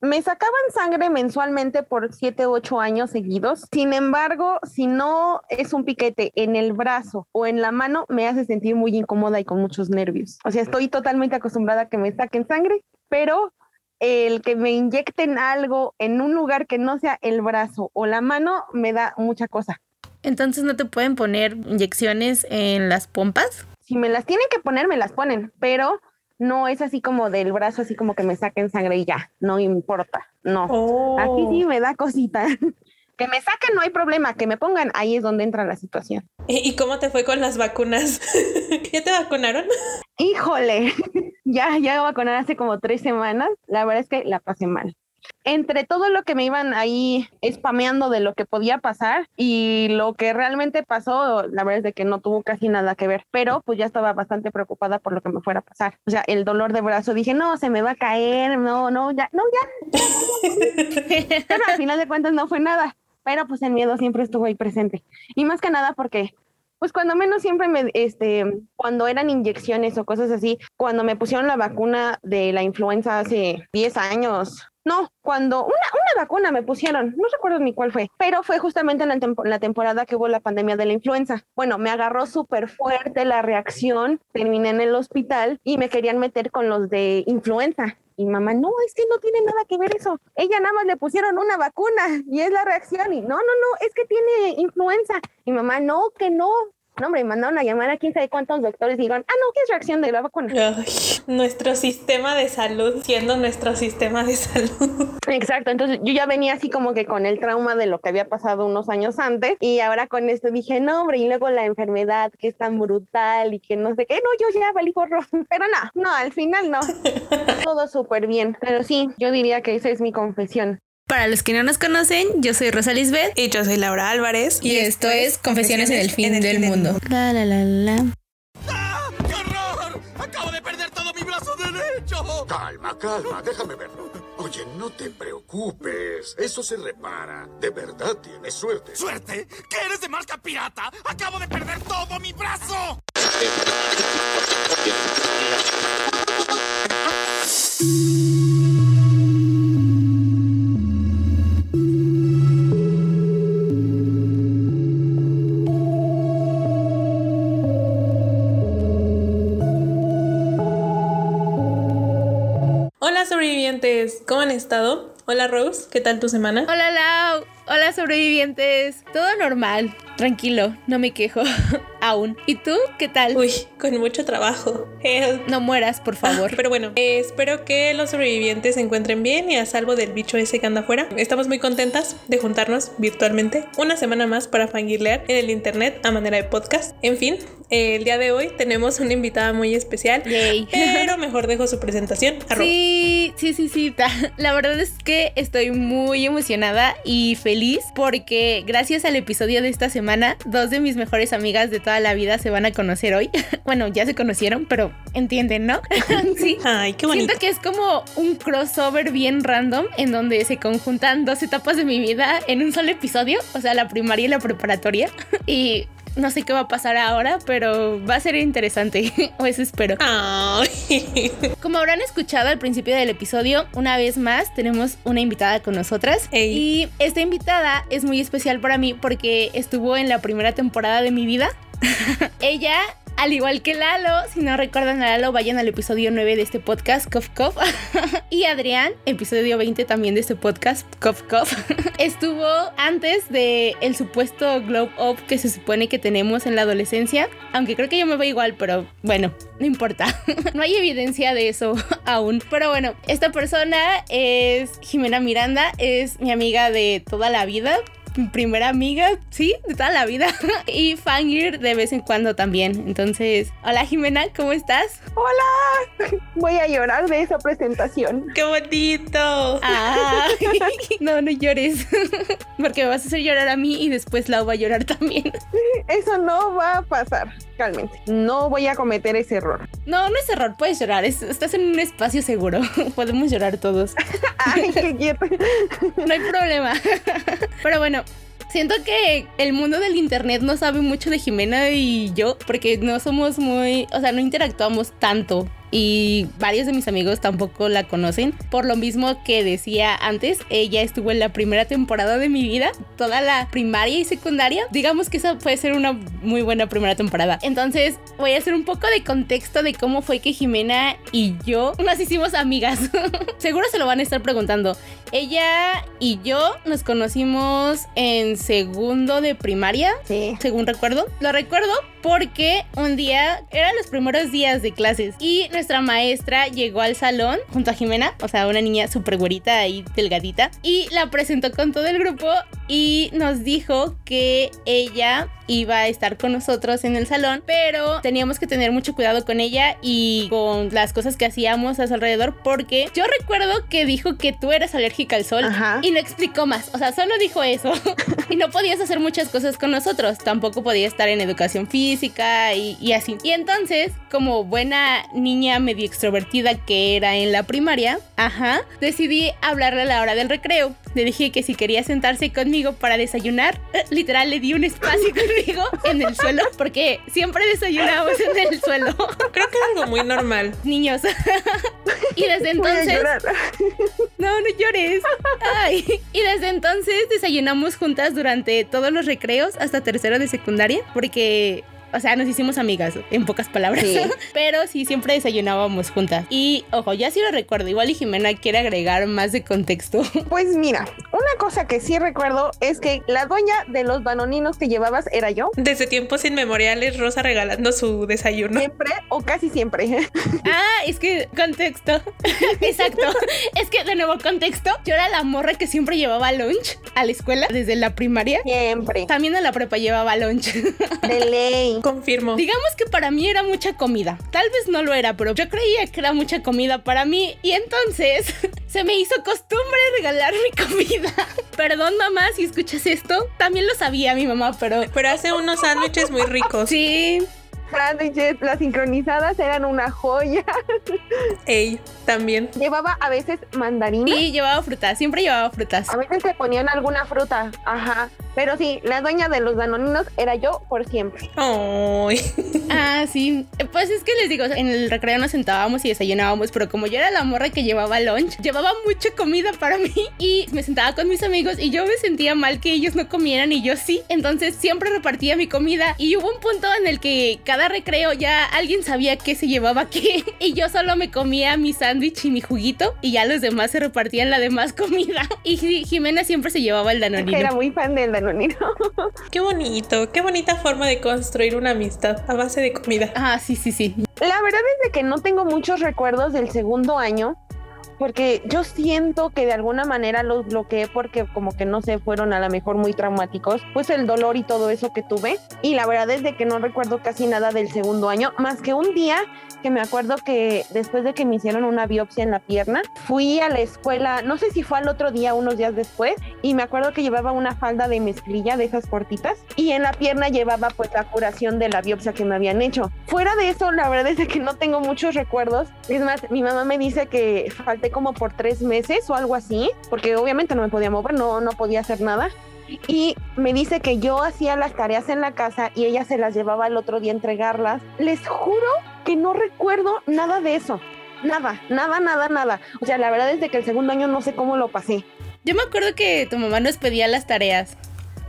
me sacaban sangre mensualmente por 7 u 8 años seguidos. Sin embargo, si no es un piquete en el brazo o en la mano, me hace sentir muy incómoda y con muchos nervios. O sea, estoy totalmente acostumbrada a que me saquen sangre, pero el que me inyecten algo en un lugar que no sea el brazo o la mano me da mucha cosa. Entonces no te pueden poner inyecciones en las pompas. Si me las tienen que poner, me las ponen, pero no es así como del brazo, así como que me saquen sangre y ya, no importa, no. Aquí sí me da cosita. que me saquen no hay problema, que me pongan, ahí es donde entra la situación. ¿Y cómo te fue con las vacunas? ¿Ya te vacunaron? Híjole, ya, ya vacunar hace como tres semanas, la verdad es que la pasé mal entre todo lo que me iban ahí spameando de lo que podía pasar y lo que realmente pasó, la verdad es de que no tuvo casi nada que ver, pero pues ya estaba bastante preocupada por lo que me fuera a pasar. O sea, el dolor de brazo, dije, no, se me va a caer, no, no, ya, no, ya. pero al final de cuentas no fue nada, pero pues el miedo siempre estuvo ahí presente. Y más que nada porque pues cuando menos siempre me, este, cuando eran inyecciones o cosas así, cuando me pusieron la vacuna de la influenza hace 10 años, no, cuando una, una vacuna me pusieron, no recuerdo ni cuál fue, pero fue justamente en la, la temporada que hubo la pandemia de la influenza. Bueno, me agarró súper fuerte la reacción, terminé en el hospital y me querían meter con los de influenza. Y mamá, no, es que no tiene nada que ver eso. Ella nada más le pusieron una vacuna y es la reacción. Y no, no, no, es que tiene influenza. Y mamá, no, que no, no, hombre, mandaron a llamar a quién sabe cuántos doctores y digan, ah, no, ¿qué es reacción de la vacuna? nuestro sistema de salud, siendo nuestro sistema de salud. Exacto, entonces yo ya venía así como que con el trauma de lo que había pasado unos años antes y ahora con esto dije, no, hombre, y luego la enfermedad que es tan brutal y que no sé qué, no, yo ya valí porro, pero no, no, al final no, todo súper bien, pero sí, yo diría que esa es mi confesión. Para los que no nos conocen, yo soy Rosa Lisbeth. Y yo soy Laura Álvarez. Y, esto, es Confesiones, en el fin del, mundo. La, la, la, la. ¡Ah! ¡Qué horror! ¡Acabo de perder todo mi brazo derecho! Calma, calma, déjame verlo. Oye, no te preocupes. Eso se repara. De verdad tienes suerte. ¿Suerte? ¿Que eres de marca pirata? ¡Acabo de perder todo mi brazo! ¿Cómo han estado? Hola Rose, ¿qué tal tu semana? Hola Lau, hola sobrevivientes, todo normal, tranquilo, no me quejo. Aún. ¿Y tú qué tal? Uy, con mucho trabajo. No mueras, por favor. pero bueno, eh, espero que los sobrevivientes se encuentren bien y a salvo del bicho ese que anda afuera. Estamos muy contentas de juntarnos virtualmente una semana más para fangirlear en el internet a manera de podcast. En fin, el día de hoy tenemos una invitada muy especial. Pero mejor dejo su presentación. Sí, sí, sí, sí. La verdad es que estoy muy emocionada y feliz porque gracias al episodio de esta semana, dos de mis mejores amigas de toda la vida se van a conocer hoy. bueno, ya se conocieron, pero entienden, ¿no? sí. Ay, qué bonito. Siento que es como un crossover bien random en donde se conjuntan dos etapas de mi vida en un solo episodio, o sea, la primaria y la preparatoria. y no sé qué va a pasar ahora, pero va a ser interesante. o eso espero. Como habrán escuchado al principio del episodio, una vez más tenemos una invitada con nosotras. Y esta invitada es muy especial para mí porque estuvo en la primera temporada de mi vida. Ella al igual que Lalo, si no recuerdan a Lalo, vayan al episodio 9 de este podcast, Cof Cof. y Adrián, episodio 20 también de este podcast, Cof Cof. Estuvo antes de el supuesto globe up que se supone que tenemos en la adolescencia. Aunque creo que yo me veo igual, pero bueno, no importa. no hay evidencia de eso aún. Pero bueno, esta persona es Jimena Miranda, es mi amiga de toda la vida primera amiga, sí, de toda la vida. y fangir de vez en cuando también. Entonces, hola Jimena, ¿cómo estás? Hola, voy a llorar de esa presentación. ¡Qué bonito! no, no llores. Porque me vas a hacer llorar a mí y después la va a llorar también. Eso no va a pasar. Realmente, no voy a cometer ese error. No, no es error, puedes llorar. estás en un espacio seguro. Podemos llorar todos. Ay, qué quieto. no hay problema. Pero bueno, Siento que el mundo del internet no sabe mucho de Jimena y yo, porque no somos muy, o sea, no interactuamos tanto y varios de mis amigos tampoco la conocen. Por lo mismo que decía antes, ella estuvo en la primera temporada de mi vida, toda la primaria y secundaria. Digamos que esa puede ser una muy buena primera temporada. Entonces voy a hacer un poco de contexto de cómo fue que Jimena y yo nos hicimos amigas. Seguro se lo van a estar preguntando. Ella y yo nos conocimos en segundo de primaria, Sí. según recuerdo. Lo recuerdo porque un día eran los primeros días de clases y nuestra maestra llegó al salón junto a Jimena, o sea, una niña súper güerita ahí delgadita, y la presentó con todo el grupo y nos dijo que ella iba a estar con nosotros en el salón, pero teníamos que tener mucho cuidado con ella y con las cosas que hacíamos a su alrededor porque yo recuerdo que dijo que tú eras alérgica al sol Ajá. y no explicó más, o sea, solo dijo eso y no podías hacer muchas cosas con nosotros, tampoco podías estar en educación física y, y así. Y entonces, como buena niña medio extrovertida que era en la primaria, ajá, decidí hablarle a la hora del recreo. Le dije que si quería sentarse conmigo para desayunar, eh, literal le di un espacio conmigo en el suelo, porque siempre desayunábamos en el suelo, Creo que es algo muy normal. niños. y desde entonces... No, no llores. Ay. Y desde entonces desayunamos juntas durante todos los recreos hasta tercero de secundaria, porque, o sea, nos hicimos amigas, en pocas palabras. Sí. Pero sí, siempre desayunábamos juntas. Y, ojo, ya sí lo recuerdo. Igual y Jimena quiere agregar más de contexto. Pues mira, una cosa que sí recuerdo es que la dueña de los banoninos que llevabas era yo. Desde tiempos inmemoriales, Rosa regalando su desayuno. Siempre o casi siempre. Ah, es que contexto. Exacto. Es que, de nuevo, contexto. Yo era la morra que siempre llevaba lunch a la escuela desde la primaria. Siempre. También en la prepa llevaba lunch. De ley. Confirmo. Digamos que para mí era mucha comida. Tal vez no lo era, pero yo creía que era mucha comida para mí. Y entonces se me hizo costumbre regalar mi comida. Perdón, mamá, si escuchas esto. También lo sabía mi mamá, pero Pero hace unos sándwiches muy ricos. sí. Sándwiches, las sincronizadas eran una joya. Ey, también. Llevaba a veces mandarina. Y llevaba frutas, siempre llevaba frutas. A veces se ponían alguna fruta. Ajá. Pero sí, la dueña de los danoninos era yo por siempre. Ay. Ah, sí. Pues es que les digo, en el recreo nos sentábamos y desayunábamos, pero como yo era la morra que llevaba lunch, llevaba mucha comida para mí y me sentaba con mis amigos y yo me sentía mal que ellos no comieran y yo sí. Entonces siempre repartía mi comida y hubo un punto en el que cada recreo ya alguien sabía qué se llevaba qué y yo solo me comía mi sándwich y mi juguito y ya los demás se repartían la demás comida. Y Ji- Jimena siempre se llevaba el Era danonino. muy fan del danonino. Qué bonito. Qué bonita forma de construir una amistad a base de comida. Ah, sí, sí, sí. La verdad es de que no tengo muchos recuerdos del segundo año. Porque yo siento que de alguna manera los bloqueé porque como que no sé, fueron a lo mejor muy traumáticos. Pues el dolor y todo eso que tuve. Y la verdad es de que no recuerdo casi nada del segundo año. Más que un día que me acuerdo que después de que me hicieron una biopsia en la pierna, fui a la escuela, no sé si fue al otro día, unos días después, y me acuerdo que llevaba una falda de mezclilla de esas cortitas y en la pierna llevaba pues la curación de la biopsia que me habían hecho. Fuera de eso, la verdad es que no tengo muchos recuerdos. Es más, mi mamá me dice que falté como por tres meses o algo así, porque obviamente no me podía mover, no, no podía hacer nada. Y me dice que yo hacía las tareas en la casa y ella se las llevaba el otro día a entregarlas. Les juro que no recuerdo nada de eso. Nada, nada, nada, nada. O sea, la verdad es que el segundo año no sé cómo lo pasé. Yo me acuerdo que tu mamá nos pedía las tareas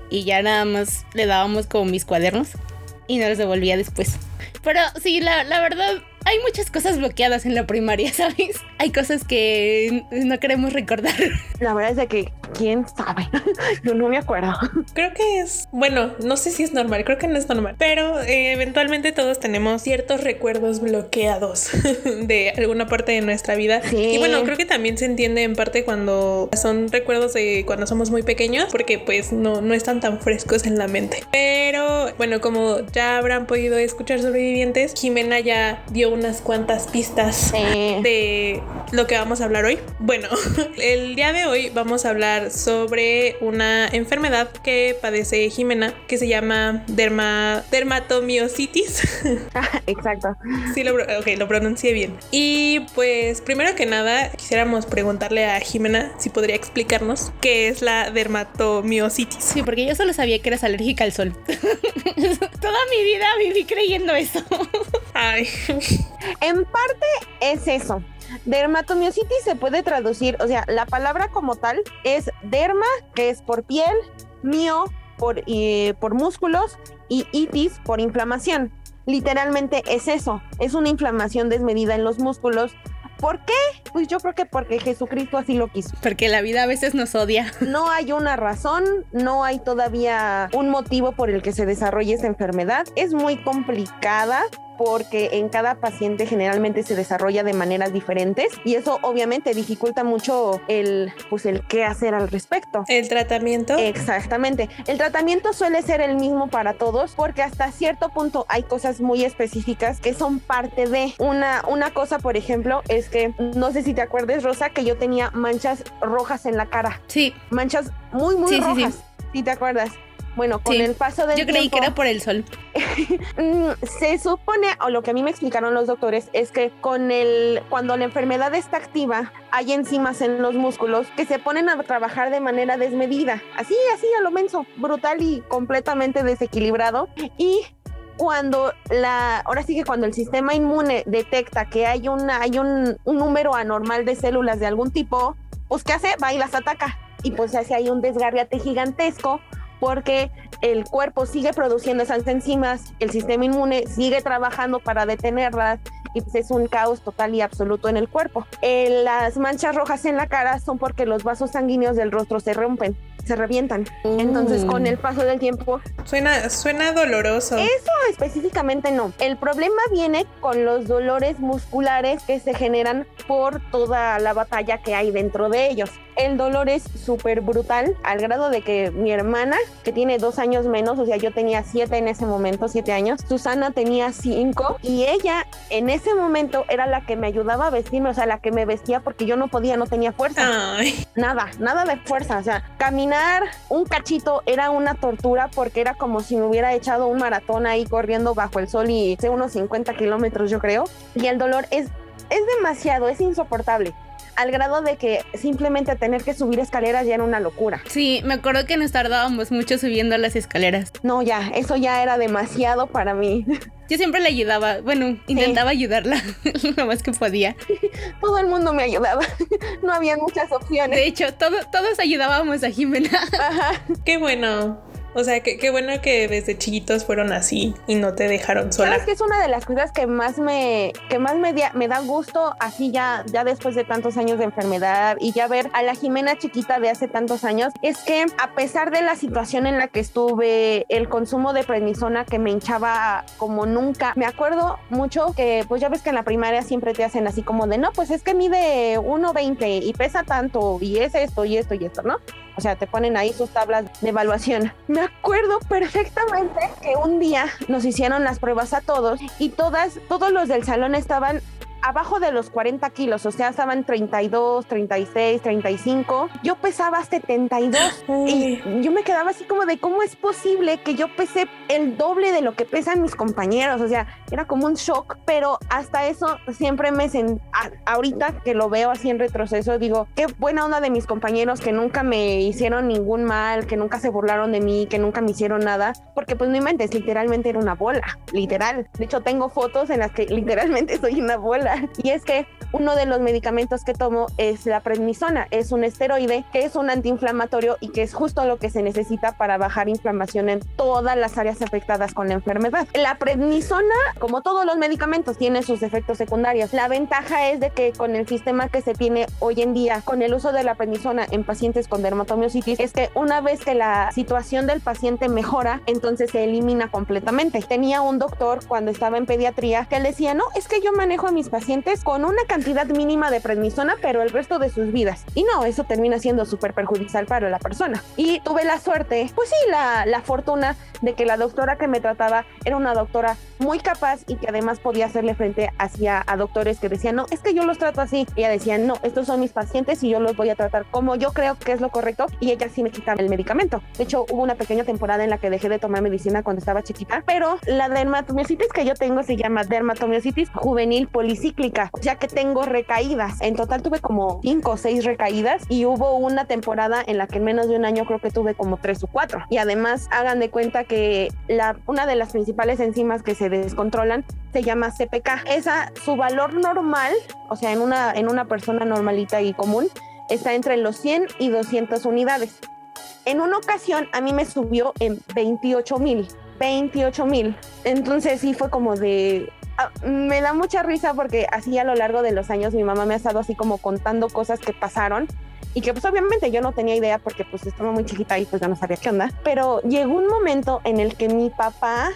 y ya nada más le dábamos como mis cuadernos y nos los devolvía después. Pero sí, la verdad, hay muchas cosas bloqueadas en la primaria, ¿sabes? Hay cosas que no queremos recordar. La verdad es de que, ¿quién sabe? Yo no me acuerdo. Creo que es, bueno, no sé si es normal, creo que no es normal, pero eh, eventualmente todos tenemos ciertos recuerdos bloqueados de alguna parte de nuestra vida. Sí. Y bueno, creo que también se entiende en parte cuando son recuerdos de cuando somos muy pequeños, porque pues no, no están tan frescos en la mente. Pero bueno, como ya habrán podido escuchar sobrevivientes, Jimena ya dio unas cuantas pistas Eh, de lo que vamos a hablar hoy. Bueno, el día de hoy vamos a hablar sobre una enfermedad que padece Jimena que se llama derma, dermatomiositis. exacto. sí, lo, pro- ok, lo pronuncié bien. Y pues, primero que nada, quisiéramos preguntarle a Jimena si podría explicarnos qué es la dermatomiositis. Sí, porque yo solo sabía que eras alérgica al sol. Toda mi vida viví creyendo eso. Ay, En parte es eso. Dermatomiositis se puede traducir, o sea, la palabra como tal es derma, que es por piel, mio por, eh, por músculos y itis por inflamación. Literalmente es eso, es una inflamación desmedida en los músculos. ¿Por qué? Pues yo creo que porque Jesucristo así lo quiso. Porque la vida a veces nos odia. No hay una razón, no hay todavía un motivo por el que se desarrolle esta enfermedad. Es muy complicada porque en cada paciente generalmente se desarrolla de maneras diferentes y eso obviamente dificulta mucho el pues el qué hacer al respecto. el tratamiento. Exactamente. El tratamiento suele ser el mismo para todos porque hasta cierto punto hay cosas muy específicas que son parte de una, una cosa, por ejemplo, es que no sé si te acuerdas, Rosa, que yo tenía manchas rojas en la cara. Sí, Manchas muy, muy Sí, sí, sí. rojas. ¿Sí te acuerdas? Bueno, con Sí. el paso del yo creí tiempo, que era por el sol. Mm, se supone, o lo que a mí me explicaron los doctores, es que con el, cuando la enfermedad está activa, hay enzimas en los músculos que se ponen a trabajar de manera desmedida, así, así a lo menso, brutal y completamente desequilibrado. Y cuando la, ahora sí que cuando el sistema inmune detecta que hay una, hay un, un número anormal de células de algún tipo, pues ¿qué hace? Va y las ataca. Y pues hace ahí un desgarriate gigantesco porque el cuerpo sigue produciendo esas enzimas, el sistema inmune sigue trabajando para detenerlas y pues es un caos total y absoluto en el cuerpo. Eh, las manchas rojas en la cara son porque los vasos sanguíneos del rostro se rompen, se revientan. Entonces con el paso del tiempo Suena, suena doloroso. eso específicamente no. El problema viene con los dolores musculares que se generan por toda la batalla que hay dentro de ellos. El dolor es súper brutal, al grado de que mi hermana, que tiene dos años menos, o sea, yo tenía siete en ese momento, siete años, Susana tenía cinco, y ella en ese momento era la que me ayudaba a vestirme, o sea, la que me vestía porque yo no podía, no tenía fuerza Ay, nada, nada de fuerza. O sea, caminar un cachito era una tortura porque era como si me hubiera echado un maratón ahí corriendo bajo el sol y sé unos 50 kilómetros, yo creo. Y el dolor es, es demasiado, es insoportable. Al grado de que simplemente tener que subir escaleras ya era una locura. Sí, me acuerdo que nos tardábamos mucho subiendo las escaleras. No, ya, eso ya era demasiado para mí. Yo siempre le ayudaba, bueno, intentaba ayudarla lo más que podía. Todo el mundo me ayudaba. No había muchas opciones. De hecho, todo- todos ayudábamos a Jimena. Ajá. qué bueno. O sea, qué, qué bueno que desde chiquitos fueron así y no te dejaron sola. ¿Sabes que es una de las cosas que más me, que más me, dia- me da gusto así ya, ya después de tantos años de enfermedad y ya ver a la Jimena chiquita de hace tantos años? Es que a pesar de la situación en la que estuve, el consumo de prednisona que me hinchaba como nunca, me acuerdo mucho que pues ya ves que en la primaria siempre te hacen así como de, no, pues es que mide 1,20 y pesa tanto y es esto y esto y esto, ¿no? O sea, te ponen ahí sus tablas de evaluación. Me acuerdo perfectamente que un día nos hicieron las pruebas a todos y todas, todos los del salón estaban abajo de los 40 kilos, o sea, estaban 32, 36, 35. Yo pesaba 72 y yo me quedaba así como de cómo es posible que yo pese el doble de lo que pesan mis compañeros, o sea, era como un shock, pero hasta eso siempre me sent... ahorita que lo veo así en retroceso, digo, qué buena onda de mis compañeros que nunca me hicieron ningún mal, que nunca se burlaron de mí, que nunca me hicieron nada, porque pues no inventes, literalmente era una bola, literal. De hecho, tengo fotos en las que literalmente soy una bola. Y es que uno de los medicamentos que tomo es la prednisona, es un esteroide que es un antiinflamatorio y que es justo lo que se necesita para bajar inflamación en todas las áreas afectadas con la enfermedad. La prednisona, como todos los medicamentos, tiene sus efectos secundarios. La ventaja es de que con el sistema que se tiene hoy en día, con el uso de la prednisona en pacientes con dermatomiositis, es que una vez que la situación del paciente mejora, entonces se elimina completamente. Tenía un doctor cuando estaba en pediatría que él decía, no, es que yo manejo a mis pacientes con una cantidad mínima de prednisona, pero el resto de sus vidas. Y no, eso termina siendo súper perjudicial para la persona. Y tuve la suerte, pues sí, la, la fortuna de que la doctora que me trataba era una doctora muy capaz y que además podía hacerle frente hacia a doctores que decían, no, es que yo los trato así. Ella decía, no, estos son mis pacientes y yo los voy a tratar como yo creo que es lo correcto. Y ella sí me quitaba el medicamento. De hecho, hubo una pequeña temporada en la que dejé de tomar medicina cuando estaba chiquita, pero la dermatomiositis que yo tengo se llama dermatomiositis juvenil policíclica ya que tengo recaídas. En total tuve como cinco o seis recaídas y hubo una temporada en la que en menos de un año creo que tuve como tres o cuatro. Y además hagan de cuenta que la, una de las principales enzimas que se descontrolan se llama CPK. Esa, su valor normal, o sea, en una, en una persona normalita y común, está entre los 100 y 200 unidades. En una ocasión a mí me subió en 28 mil. 28 mil. Entonces sí fue como de... ah, me da mucha risa porque así a lo largo de los años mi mamá me ha estado así como contando cosas que pasaron y que pues obviamente yo no tenía idea porque pues estaba muy chiquita y pues yo no sabía qué onda. Pero llegó un momento en el que mi papá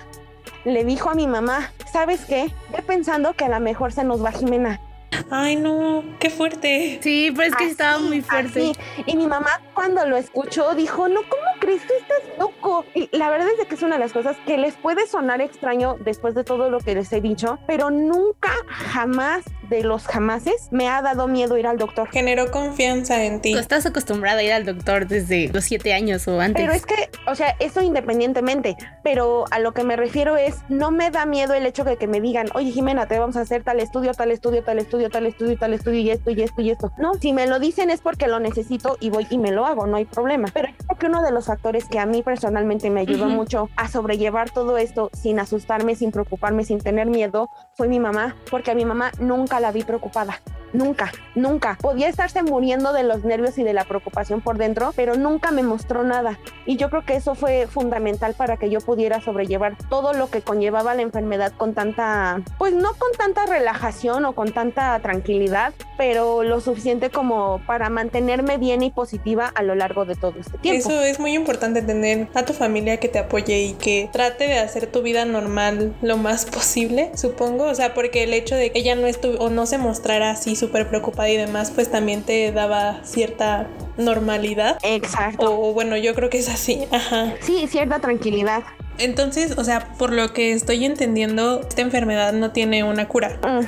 le dijo a mi mamá, ¿sabes qué? Ve pensando que a lo mejor se nos va Jimena. Ay, no, qué fuerte. Sí, pero es que Así, estaba muy fuerte. así. Y mi mamá cuando lo escuchó dijo, no, ¿cómo crees? Tú estás loco. Y la verdad es de que es una de las cosas que les puede sonar extraño después de todo lo que les he dicho, pero nunca, jamás de los jamases me ha dado miedo ir al doctor. Generó confianza en ti. Tú estás acostumbrada a ir al doctor desde los siete años o antes. Pero es que, o sea, eso independientemente, pero a lo que me refiero es, no me da miedo el hecho de que me digan, oye Jimena, te vamos a hacer tal estudio, tal estudio, tal estudio, tal estudio, tal estudio y esto y esto y esto. No, si me lo dicen es porque lo necesito y voy y me lo hago, no hay problema. Pero yo creo que uno de los factores que a mí personalmente me ayudó mucho a sobrellevar todo esto sin asustarme, sin preocuparme, sin tener miedo, fue mi mamá, porque a mi mamá nunca la vi preocupada. Nunca, nunca. Podía estarse muriendo de los nervios y de la preocupación por dentro, pero nunca me mostró nada. Y yo creo que eso fue fundamental para que yo pudiera sobrellevar todo lo que conllevaba la enfermedad con tanta, pues no con tanta relajación o con tanta tranquilidad, pero lo suficiente como para mantenerme bien y positiva a lo largo de todo este tiempo. Eso es muy importante tener a tu familia que te apoye y que trate de hacer tu vida normal lo más posible, supongo. O sea, porque el hecho de que ella no estuvo o no se mostrara así súper preocupada y demás, pues también te daba cierta normalidad. Exacto. O bueno, yo creo que es así. Ajá. Sí, cierta tranquilidad. Entonces, o sea, por lo que estoy entendiendo, esta enfermedad no tiene una cura. Mm,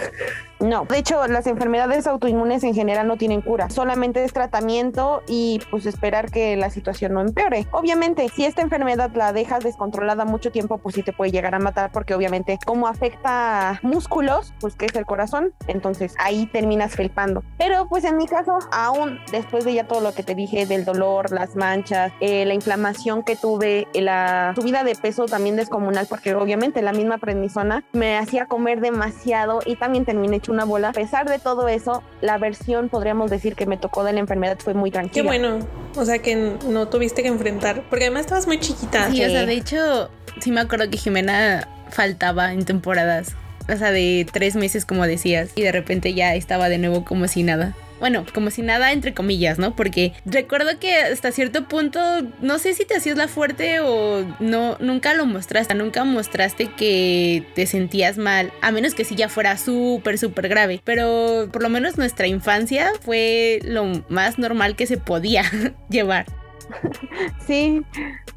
No, de hecho las enfermedades autoinmunes en general no tienen cura, solamente es tratamiento y pues esperar que la situación no empeore. Obviamente, si esta enfermedad la dejas descontrolada mucho tiempo, pues sí te puede llegar a matar porque obviamente como afecta músculos, pues que es el corazón, entonces ahí terminas felpando. Pero pues en mi caso, aún después de ya todo lo que te dije del dolor, las manchas, eh, la inflamación que tuve, eh, la subida de peso también descomunal, porque obviamente la misma prednisona me hacía comer demasiado y también terminé hecho una bola. A pesar de todo eso, la versión, podríamos decir, que me tocó de la enfermedad fue muy tranquila. Qué bueno. O sea, que no tuviste que enfrentar. Porque además estabas muy chiquita. Sí, o sea, Sí. de hecho, sí me acuerdo que Jimena faltaba en temporadas. O sea, de tres meses, como decías. Y de repente ya estaba de nuevo como si nada. Bueno, como si nada, entre comillas, ¿no? Porque recuerdo que hasta cierto punto, no sé si te hacías la fuerte o no, nunca lo mostraste. Nunca mostraste que te sentías mal. A menos que sí ya fuera súper, súper grave. Pero por lo menos nuestra infancia fue lo más normal que se podía llevar. Sí,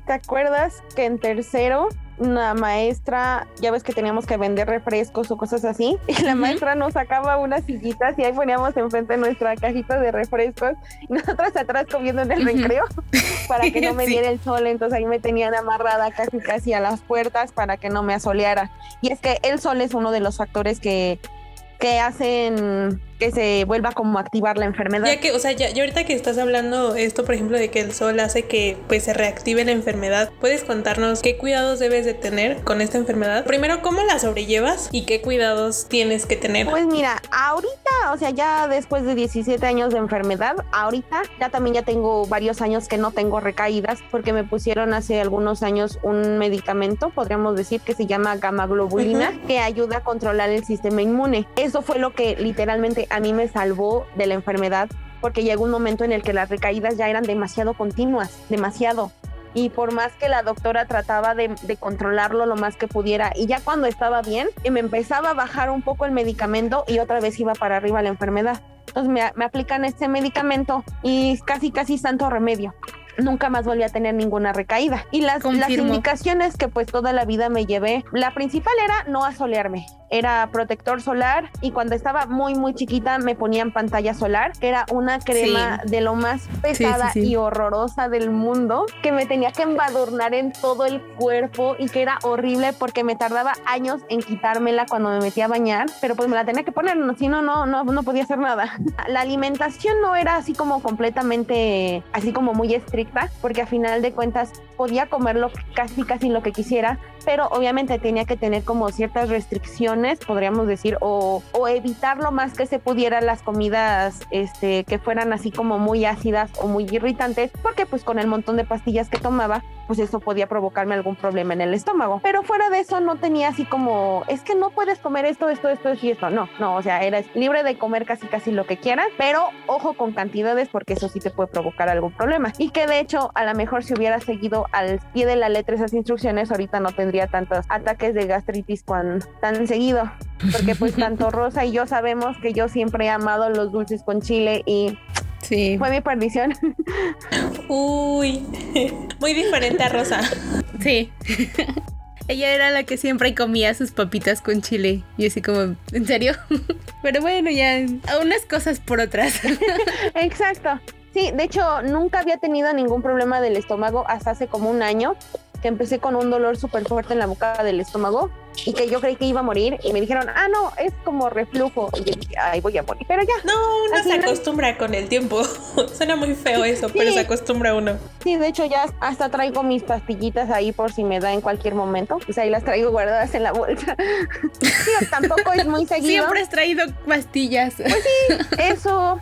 ¿te acuerdas que en tercero una maestra, ya ves que teníamos que vender refrescos o cosas así, y la maestra nos sacaba unas sillitas y ahí poníamos enfrente nuestra cajita de refrescos y nosotros atrás comiendo en el recreo para que no me Sí. diera el sol, entonces ahí me tenían amarrada casi casi a las puertas para que no me asoleara. Y es que el sol es uno de los factores que, que hacen que se vuelva como a activar la enfermedad. Ya que, o sea, ya, ya ahorita que estás hablando esto, por ejemplo, de que el sol hace que pues se reactive la enfermedad, ¿puedes contarnos qué cuidados debes de tener con esta enfermedad? Primero, ¿cómo la sobrellevas y qué cuidados tienes que tener? Pues mira, ahorita, o sea, ya después de 17 años de enfermedad, ahorita ya también ya tengo varios años que no tengo recaídas porque me pusieron hace algunos años un medicamento, podríamos decir que se llama gamma globulina, que ayuda a controlar el sistema inmune. Eso fue lo que literalmente a mí me salvó de la enfermedad porque llegó un momento en el que las recaídas ya eran demasiado continuas, demasiado. Y por más que la doctora trataba de, controlarlo lo más que pudiera, y ya cuando estaba bien, y me empezaba a bajar un poco el medicamento y otra vez iba para arriba la enfermedad. Entonces me, me aplican este medicamento y casi, casi santo remedio. Nunca más volví a tener ninguna recaída. Y las, las indicaciones que pues toda la vida me llevé, la principal era no asolearme, era protector solar y cuando estaba muy muy chiquita me ponían pantalla solar, que era una crema de lo más pesada sí, sí. y horrorosa del mundo, que me tenía que embadurnar en todo el cuerpo y que era horrible porque me tardaba años en quitármela cuando me metía a bañar, pero pues me la tenía que poner, no, si no, no, no, no podía hacer nada. La alimentación no era así como completamente, así como muy estricta, porque a final de cuentas podía comerlo casi casi lo que quisiera, pero obviamente tenía que tener como ciertas restricciones, podríamos decir, o, o evitar lo más que se pudiera las comidas este, que fueran así como muy ácidas o muy irritantes, porque pues con el montón de pastillas que tomaba, pues eso podía provocarme algún problema en el estómago. Pero fuera de eso no tenía así como, es que no puedes comer esto, esto, esto y esto. No, no, o sea, eres libre de comer casi casi lo que quieras, pero ojo con cantidades porque eso sí te puede provocar algún problema. Y que de hecho, a lo mejor si hubiera seguido al pie de la letra esas instrucciones, ahorita no tendría tantos ataques de gastritis cuan, tan seguido. Porque pues tanto Rosa y yo sabemos que yo siempre he amado los dulces con chile y Sí. fue mi perdición. Uy, muy diferente a Rosa. Sí. Ella era la que siempre comía sus papitas con chile. Y así como, ¿en serio? Pero bueno, ya, a unas cosas por otras. Exacto. Sí, de hecho, nunca había tenido ningún problema del estómago hasta hace como un año que empecé con un dolor súper fuerte en la boca del estómago y que yo creí que iba a morir y me dijeron, ah, no, es como reflujo. Y yo dije, ay, voy a morir. Pero ya, No, uno se acostumbra con el tiempo. Suena muy feo eso, pero Sí. se acostumbra uno. sí, de hecho ya hasta traigo mis pastillitas ahí por si me da en cualquier momento. Pues ahí las traigo guardadas en la bolsa. sí, tampoco es muy seguido. Siempre has traído pastillas. Eso.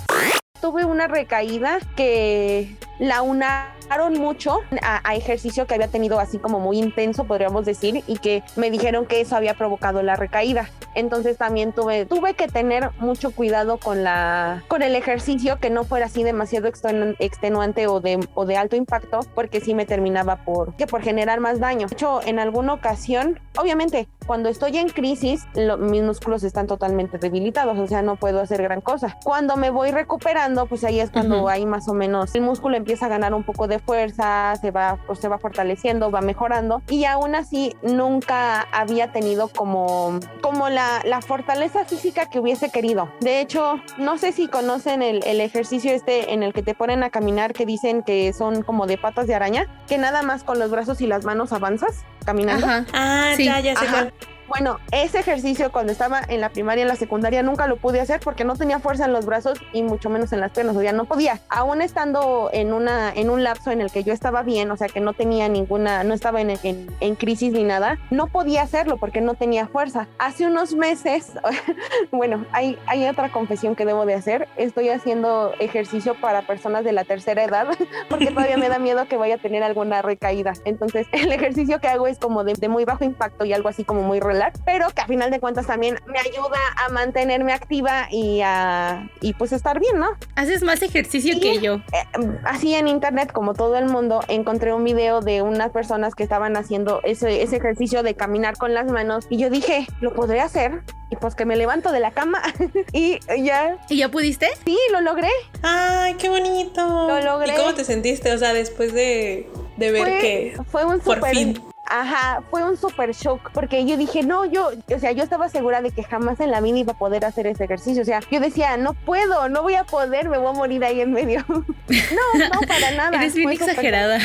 Tuve una recaída que la unaron mucho a, ejercicio que había tenido así como muy intenso, podríamos decir, y que me dijeron que eso había provocado la recaída. Entonces también tuve, tuve que tener mucho cuidado con la con el ejercicio, que no fuera así demasiado extenu- extenuante o de, o de alto impacto, porque sí me terminaba por, que por generar más daño. De hecho, en alguna ocasión, obviamente, cuando estoy en crisis, lo- mis músculos están totalmente debilitados, o sea, no puedo hacer gran cosa. Cuando me voy recuperando, pues ahí es cuando Ujú. hay más o menos el músculo empieza a ganar un poco de fuerza, se va, pues, se va fortaleciendo, va mejorando y aún así nunca había tenido como, como la, la fortaleza física que hubiese querido. De hecho, no sé si conocen el, el ejercicio este en el que te ponen a caminar que dicen que son como de patas de araña, que nada más con los brazos y las manos avanzas caminando. Ajá. Ah, Sí. ya, ya sé Ajá. Bueno, ese ejercicio cuando estaba en la primaria en la secundaria nunca lo pude hacer porque no tenía fuerza en los brazos y mucho menos en las piernas, o sea, no podía. Aún estando en una en un lapso en el que yo estaba bien, o sea, que no tenía ninguna, no estaba en, en, crisis ni nada, no podía hacerlo porque no tenía fuerza. Hace unos meses, bueno, hay, hay otra confesión que debo de hacer. Estoy haciendo ejercicio para personas de la tercera edad porque todavía me da miedo que vaya a tener alguna recaída. Entonces, el ejercicio que hago es como de, de muy bajo impacto y algo así como muy pero que a final de cuentas también me ayuda a mantenerme activa y a y pues estar bien, ¿no? Haces más ejercicio que yo. Eh, así en internet, como todo el mundo, encontré un video de unas personas que estaban haciendo ese, ese ejercicio de caminar con las manos y yo dije, lo podré hacer. Y pues que me levanto de la cama y ya, ¿Y ya pudiste? sí, lo logré. Ay, qué bonito. Lo logré. ¿Y cómo te sentiste? O sea, después de, de ver fue, que fue un por super fin. Ajá, fue un super shock porque yo dije, no, yo, o sea, yo estaba segura de que jamás en la vida iba a poder hacer ese ejercicio. O sea, yo decía, no puedo, no voy a poder, me voy a morir ahí en medio. no, no, para nada. Eres bien Fue exagerada.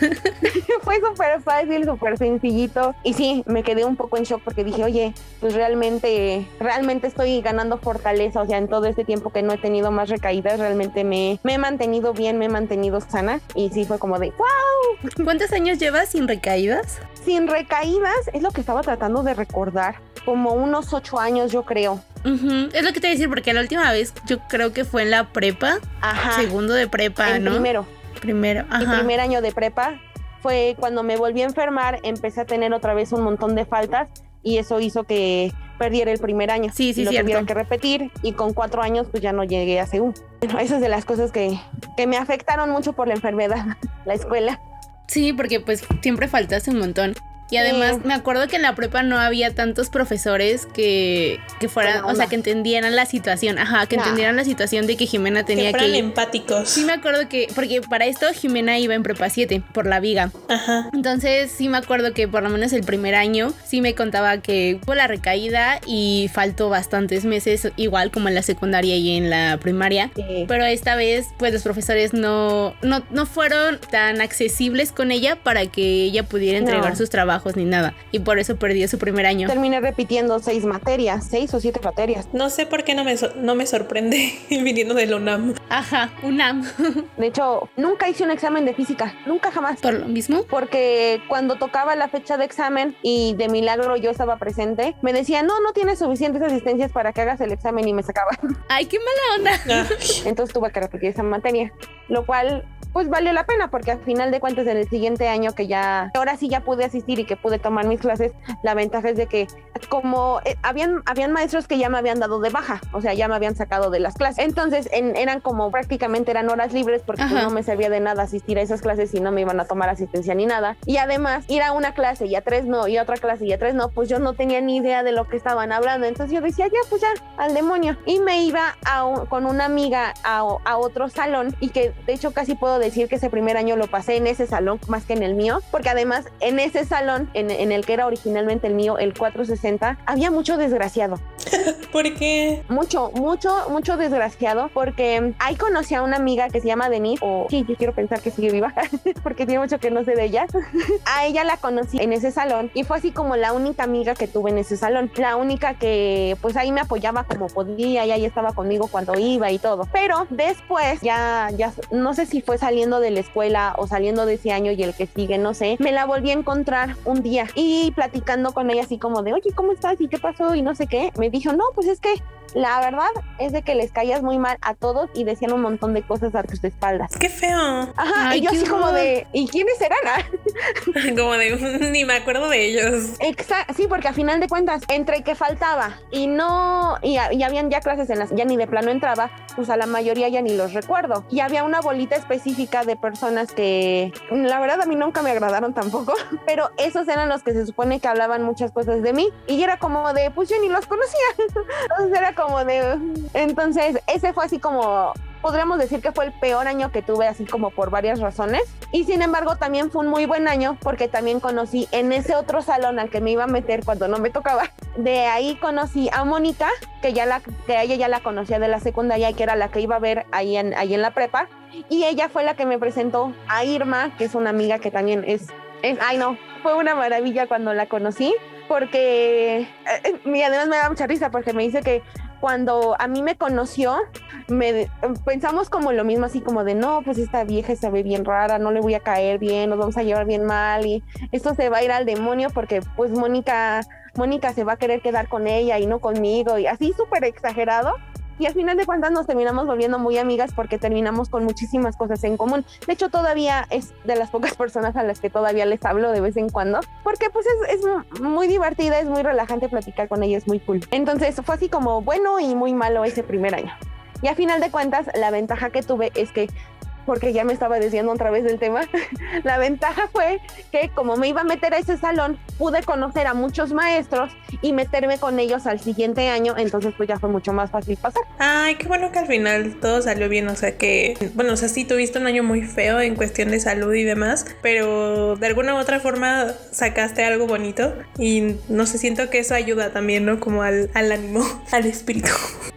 fue súper fácil, súper sencillito. Y sí, me quedé un poco en shock porque dije, oye, pues realmente, realmente estoy ganando fortaleza. O sea, en todo este tiempo que no he tenido más recaídas, realmente me, me he mantenido bien, me he mantenido sana. Y sí, fue como de, wow. ¿Cuántos años llevas sin recaídas? Sin recaídas, es lo que estaba tratando de recordar. Como unos ocho años, yo creo. Es lo que te iba a decir, porque la última vez yo creo que fue en la prepa, Ajá. segundo de prepa, en ¿no? primero. Primero, Mi ajá. primer año de prepa fue cuando me volví a enfermar, empecé a tener otra vez un montón de faltas y eso hizo que perdiera el primer año. Sí, sí, y lo cierto. tuviera que repetir y con cuatro años pues ya no llegué a CEU. Bueno, esas de las cosas que, que me afectaron mucho por la enfermedad, la escuela. Sí, porque pues siempre faltaste un montón. Y además Sí. me acuerdo que en la prepa no había tantos profesores que, que fueran, o sea, que entendieran la situación, ajá, que Nah. entendieran la situación de que Jimena tenía que, fueran empáticos. Sí me acuerdo que, porque para esto Jimena iba en prepa 7 por la viga. Ajá. Entonces sí me acuerdo que por lo menos el primer año sí me contaba que fue la recaída y faltó bastantes meses, igual como en la secundaria y en la primaria. Sí. Pero esta vez, pues los profesores no, no, no fueron tan accesibles con ella para que ella pudiera entregar No. sus trabajos ni nada. Y por eso perdió su primer año. Terminé repitiendo seis materias, seis o siete materias. No sé por qué no me, so- no me sorprende viniendo de la UNAM. Ajá, UNAM. De hecho, nunca hice un examen de física, nunca jamás. por lo mismo. Porque cuando tocaba la fecha de examen y de milagro yo estaba presente, me decían, no, no tienes suficientes asistencias para que hagas el examen y me sacaban. Ay, qué mala onda. Ah, Entonces tuve que repetir esa materia, lo cual pues valió la pena porque al final de cuentas en el siguiente año que ya, ahora sí ya pude asistir y que pude tomar mis clases, la ventaja es de que como eh, habían, habían maestros que ya me habían dado de baja, o sea, ya me habían sacado de las clases. Entonces en- eran como prácticamente eran horas libres porque pues, no me servía de nada asistir a esas clases y no me iban a tomar asistencia ni nada. Y además ir a una clase y a tres no, y a otra clase y a tres no, pues yo no tenía ni idea de lo que estaban hablando. Entonces yo decía, ya, pues ya, al demonio. Y me iba a un- con una amiga a, a otro salón y que de hecho casi puedo decir que ese primer año lo pasé en ese salón más que en el mío, porque además en ese salón, en, en el que era originalmente el mío, el 460, había mucho desgraciado. ¿Por qué? Mucho, mucho, mucho desgraciado, porque ahí conocí a una amiga que se llama Denise, o sí, yo quiero pensar que sigue viva, porque tiene mucho que no sé de ella. a ella la conocí en ese salón y fue así como la única amiga que tuve en ese salón, la única que pues ahí me apoyaba como podía y ahí estaba conmigo cuando iba y todo. Pero después, ya, ya, no sé si fue saliendo de la escuela o saliendo de ese año y el que sigue, no sé, me la volví a encontrar un día y platicando con ella así como de, oye, ¿cómo estás? ¿Y qué pasó? Y no sé qué, me dijo, no, pues es que la verdad es de que les caías muy mal a todos y decían un montón de cosas a tus espaldas. Qué feo. Ajá, Ay, y yo así como de, ¿y quiénes eran? Como de, ni me acuerdo de ellos. Exacto, sí, porque a final de cuentas, entre que faltaba y no, y, y habían ya clases en las ya ni de plano entraba, pues a la mayoría ya ni los recuerdo. Y había una bolita específica de personas que, la verdad, a mí nunca me agradaron tampoco, pero esos eran los que se supone que hablaban muchas cosas de mí. Y era como de, pues yo ni los conocía. Entonces era como de, entonces ese fue así como podríamos decir que fue el peor año que tuve así como por varias razones. Y sin embargo también fue un muy buen año porque también conocí en ese otro salón al que me iba a meter cuando no me tocaba. De ahí conocí a Mónica que ya la que ella ya la conocía de la secundaria y que era la que iba a ver ahí en ahí en la prepa. Y ella fue la que me presentó a Irma que es una amiga que también es, es ay no fue una maravilla cuando la conocí porque eh, eh, y además me da mucha risa porque me dice que cuando a mí me conoció, me pensamos como lo mismo, así como de no, pues esta vieja se ve bien rara, no le voy a caer bien, nos vamos a llevar bien mal y esto se va a ir al demonio porque pues Mónica, Mónica se va a querer quedar con ella y no conmigo y así súper exagerado. Y al final de cuentas nos terminamos volviendo muy amigas porque terminamos con muchísimas cosas en común. De hecho, todavía es de las pocas personas a las que todavía les hablo de vez en cuando, porque pues es, es muy divertida, es muy relajante platicar con ella, es muy cool. Entonces fue así como bueno y muy malo ese primer año. Y a final de cuentas, la ventaja que tuve es que porque ya me estaba diciendo otra vez del tema, la ventaja fue que como me iba a meter a ese salón, pude conocer a muchos maestros y meterme con ellos al siguiente año, entonces pues ya fue mucho más fácil pasar. Ay, qué bueno que al final todo salió bien. O sea que, bueno, o sea, sí tuviste un año muy feo en cuestión de salud y demás, pero de alguna u otra forma sacaste algo bonito y no sé, siento que eso ayuda también, ¿no? Como al, al ánimo, al espíritu.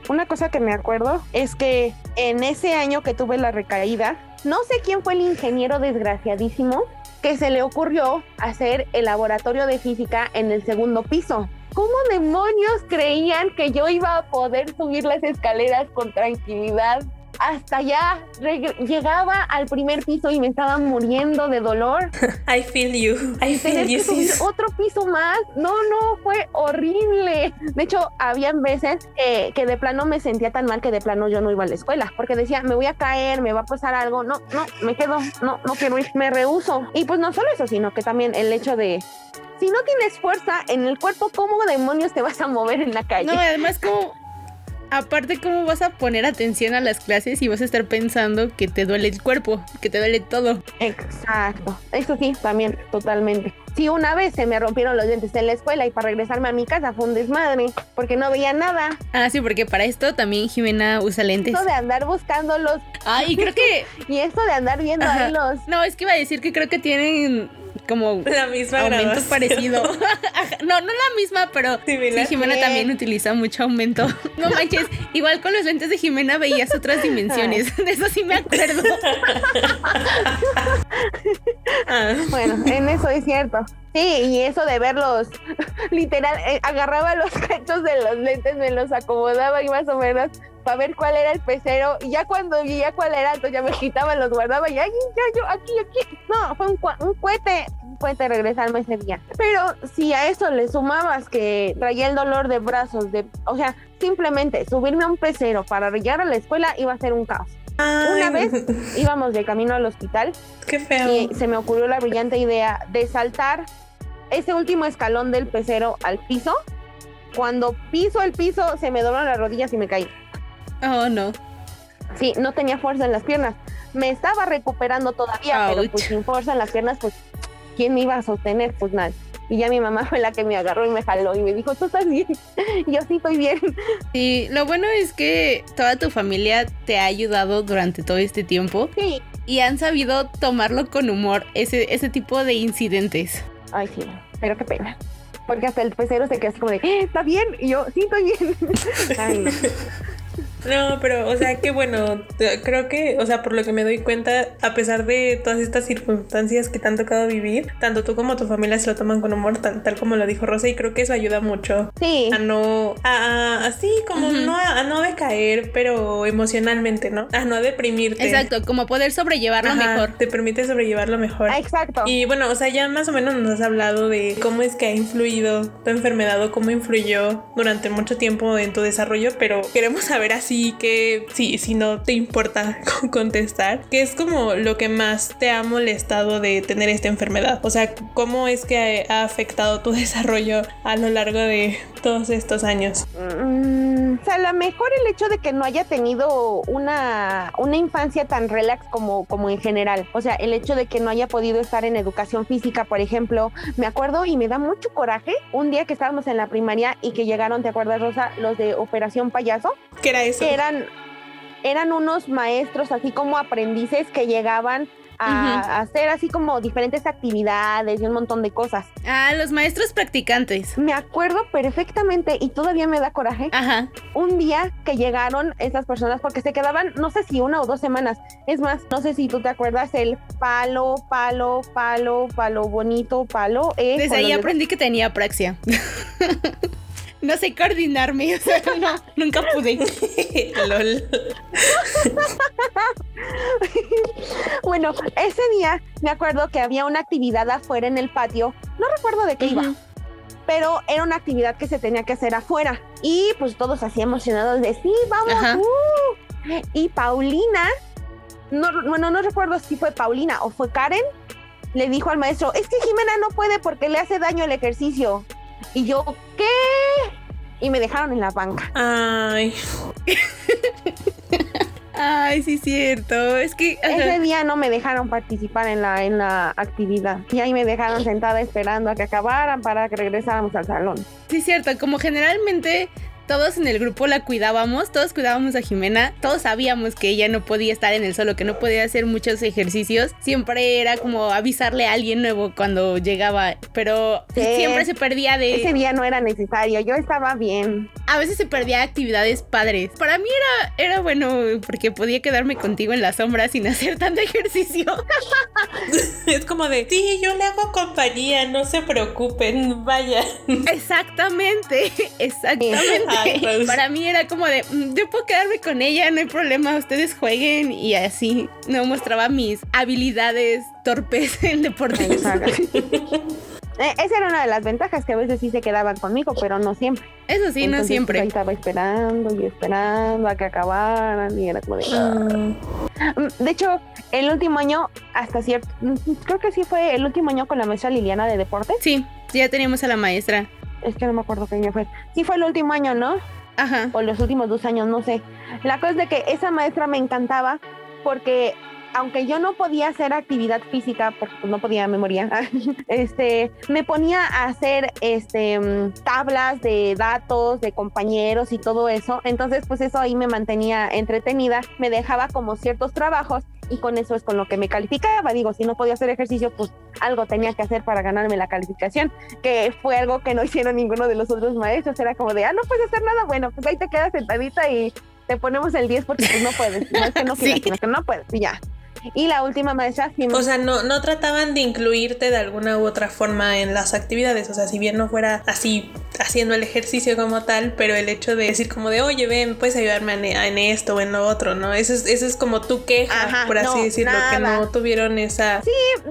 Una cosa que me acuerdo es que en ese año que tuve la recaída, no sé quién fue el ingeniero desgraciadísimo que se le ocurrió hacer el laboratorio de física en el segundo piso. ¿Cómo demonios creían que yo iba a poder subir las escaleras con tranquilidad? Hasta allá llegaba al primer piso y me estaba muriendo de dolor. I feel you. I feel you, que subir otro piso más. No, no, fue horrible. De hecho, habían veces que, que de plano me sentía tan mal que de plano yo no iba a la escuela, porque decía, me voy a caer, me va a pasar algo. No, no, me quedo, no, no quiero ir, me rehuso. Y pues no solo eso, sino que también el hecho de, si no tienes fuerza en el cuerpo, ¿cómo demonios te vas a mover en la calle? No, además como Aparte, ¿cómo vas a poner atención a las clases y vas a estar pensando que te duele el cuerpo, que te duele todo? Exacto. Eso sí, también, totalmente. Sí, una vez se me rompieron los dientes en la escuela y para regresarme a mi casa fue un desmadre, porque no veía nada. Ah, sí, porque para esto también Jimena usa lentes. Eso de andar buscándolos. Ah, y creo que... y eso de andar viendo ahí los... No, es que iba a decir que creo que tienen como La misma aumento parecido. No, no la misma, pero Similar. sí, Jimena Bien. también utiliza mucho aumento. No manches, igual con los lentes de Jimena veías otras dimensiones. De eso sí me acuerdo. Ah, Bueno, en eso es cierto. Sí, y eso de verlos, literal, eh, agarraba los cachos de los lentes, me los acomodaba y más o menos para ver cuál era el pecero. Y ya cuando veía cuál era, entonces ya me quitaba, los guardaba y ay, ya yo, aquí, aquí. No, fue un, un cohete, un cohete regresarme ese día. Pero si a eso le sumabas que traía el dolor de brazos, de, o sea, simplemente subirme a un pecero para llegar a la escuela iba a ser un caos. Una vez íbamos de camino al hospital Qué feo. y se me ocurrió la brillante idea de saltar ese último escalón del pecero al piso. Cuando piso el piso, se me doblan las rodillas y me caí. Oh, no. Sí, no tenía fuerza en las piernas. Me estaba recuperando todavía, pero pues sin fuerza en las piernas, pues, ¿quién me iba a sostener? Pues nada. Y ya mi mamá fue la que me agarró y me jaló y me dijo, ¿tú estás bien? Y yo sí estoy bien. Y lo bueno es que toda tu familia te ha ayudado durante todo este tiempo Sí. y han sabido tomarlo con humor ese, ese tipo de incidentes. Ay, sí, pero qué pena. Porque hasta el pecero se quedó así como de, "Eh, ¿está bien? Y yo, sí, estoy bien. Ay, no. No, pero, o sea, qué bueno. Creo que, o sea, por lo que me doy cuenta, a pesar de todas estas circunstancias que te han tocado vivir, tanto tú como tu familia se lo toman con humor, tal, tal como lo dijo Rosa, y creo que eso ayuda mucho Sí. a no, a, así como no a, a no decaer, pero emocionalmente, ¿no? A no deprimirte. Exacto, como poder sobrellevarlo Ajá, mejor. Te permite sobrellevarlo mejor. Exacto. Y bueno, o sea, ya más o menos nos has hablado de cómo es que ha influido tu enfermedad o cómo influyó durante mucho tiempo en tu desarrollo, pero queremos saber así que, sí, si no te importa contestar, ¿qué es como lo que más te ha molestado de tener esta enfermedad? O sea, ¿cómo es que ha afectado tu desarrollo a lo largo de todos estos años? Mm, o sea, a lo mejor el hecho de que no haya tenido una, una infancia tan relax como, como en general. O sea, el hecho de que no haya podido estar en educación física, por ejemplo. Me acuerdo y me da mucho coraje un día que estábamos en la primaria y que llegaron, ¿te acuerdas, Rosa? Los de Operación Payaso. ¿Qué era eso? Eran, eran unos maestros así como aprendices que llegaban a, hacer así como diferentes actividades y un montón de cosas. Ah, los maestros practicantes. Me acuerdo perfectamente y todavía me da coraje Ajá. un día que llegaron esas personas porque se quedaban, no sé si una o dos semanas. Es más, no sé si tú te acuerdas el palo, palo, palo, palo bonito, palo. eh, Desde ahí aprendí que tenía apraxia. no sé coordinarme, o sea, no, nunca pude. LOL. Bueno, ese día me acuerdo que había una actividad afuera en el patio. No recuerdo de qué iba. Pero era una actividad que se tenía que hacer afuera. Y pues todos así emocionados de sí, vamos. Uh". Y Paulina, no, bueno, no recuerdo si fue Paulina o fue Karen, le dijo al maestro, es que Jimena no puede porque le hace daño el ejercicio. Y yo, ¿qué? Y me dejaron en la banca. Ay, Ay, sí, cierto. Es que. ajá. Ese día no me dejaron participar en la, en la actividad. Y ahí me dejaron sentada esperando a que acabaran para que regresáramos al salón. Sí, cierto. Como generalmente todos en el grupo la cuidábamos, todos cuidábamos a Jimena, todos sabíamos que ella no podía estar en el solo, que no podía hacer muchos ejercicios. Siempre era como avisarle a alguien nuevo cuando llegaba, pero Sí. siempre se perdía Ese de. día no era necesario, yo estaba bien. A veces se perdía actividades padres. Para mí era, era bueno porque podía quedarme contigo en la sombra sin hacer tanto ejercicio. es como de, sí, yo le hago compañía, no se preocupen, vaya. Exactamente, exactamente. Ay, Rose. Para mí era como de, "Mm, yo puedo quedarme con ella, no hay problema, ustedes jueguen y así. No mostraba mis habilidades torpes en deportes. Eh, esa era una de las ventajas que a veces sí se quedaban conmigo, pero no siempre. Eso sí, no Entonces, pues, siempre. ahí estaba esperando y esperando a que acabaran y era como de... Mm, Mm, De hecho, el último año, hasta cierto, mm, creo que sí fue el último año con la maestra Liliana de deportes. Sí, ya teníamos a la maestra. Es que no me acuerdo qué año fue. Sí fue el último año, ¿no? Ajá. o los últimos dos años, no sé. La cosa es de que esa maestra me encantaba porque aunque yo no podía hacer actividad física porque pues, no podía memoria, este, me ponía a hacer este mm, tablas de datos de compañeros y todo eso. Entonces, pues eso ahí me mantenía entretenida, me dejaba como ciertos trabajos y con eso es con lo que me calificaba. Digo, si no podía hacer ejercicio, pues algo tenía que hacer para ganarme la calificación, que fue algo que no hicieron ninguno de los otros maestros. Era como de, ah, no puedes hacer nada, bueno, pues ahí te quedas sentadita y te ponemos el 10 porque pues no puedes. No es que no quieras, Sí. sino que no puedes y ya. Y la última maestra sí O sea, no, no trataban de incluirte de alguna u otra forma en las actividades. O sea, si bien no fuera así haciendo el ejercicio como tal, pero el hecho de decir como de, oye, ven, puedes ayudarme en, en esto o en lo otro, ¿no? Eso es, eso es como tu queja, Ajá, por así no, decirlo, que no tuvieron esa...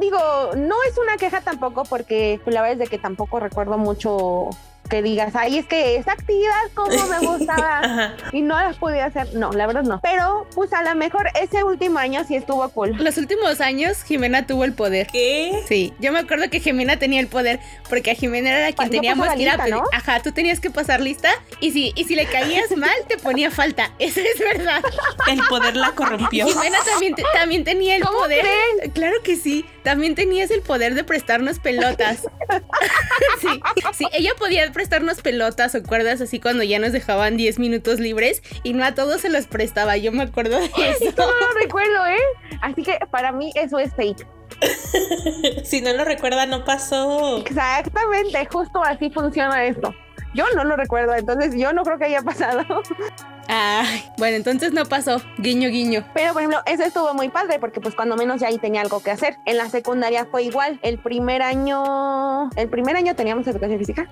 digo, no es una queja tampoco porque la verdad es de que tampoco recuerdo mucho que digas, ay, es que esa actividad como me gustaba y no las podía hacer. No, la verdad no. Pero pues a lo mejor ese último año sí estuvo cool. Los últimos años, Jimena tuvo el poder. ¿Qué? Sí, yo me acuerdo que Jimena tenía el poder porque a Jimena era quien teníamos pasaba que ir a pedir. ¿no? Ajá, tú tenías que pasar lista y si, y si le caías mal, te ponía falta. Eso es verdad. El poder la corrompió. Jimena también, te- también tenía el ¿Cómo poder. creen? Claro que sí. También tenías el poder de prestarnos pelotas. sí, sí, ella podía prestarnos pelotas o cuerdas así cuando ya nos dejaban 10 minutos libres y no a todos se los prestaba. Yo me acuerdo de eso. Esto no lo recuerdo, ¿eh? Así que para mí eso es fake. si no lo recuerda, no pasó. Exactamente, justo así funciona esto. Yo no lo recuerdo, entonces yo no creo que haya pasado. Ay, bueno, entonces no pasó. Guiño, guiño. Pero por ejemplo, eso estuvo muy padre porque pues cuando menos ya ahí tenía algo que hacer. En la secundaria fue igual. El primer año, el primer año teníamos educación física.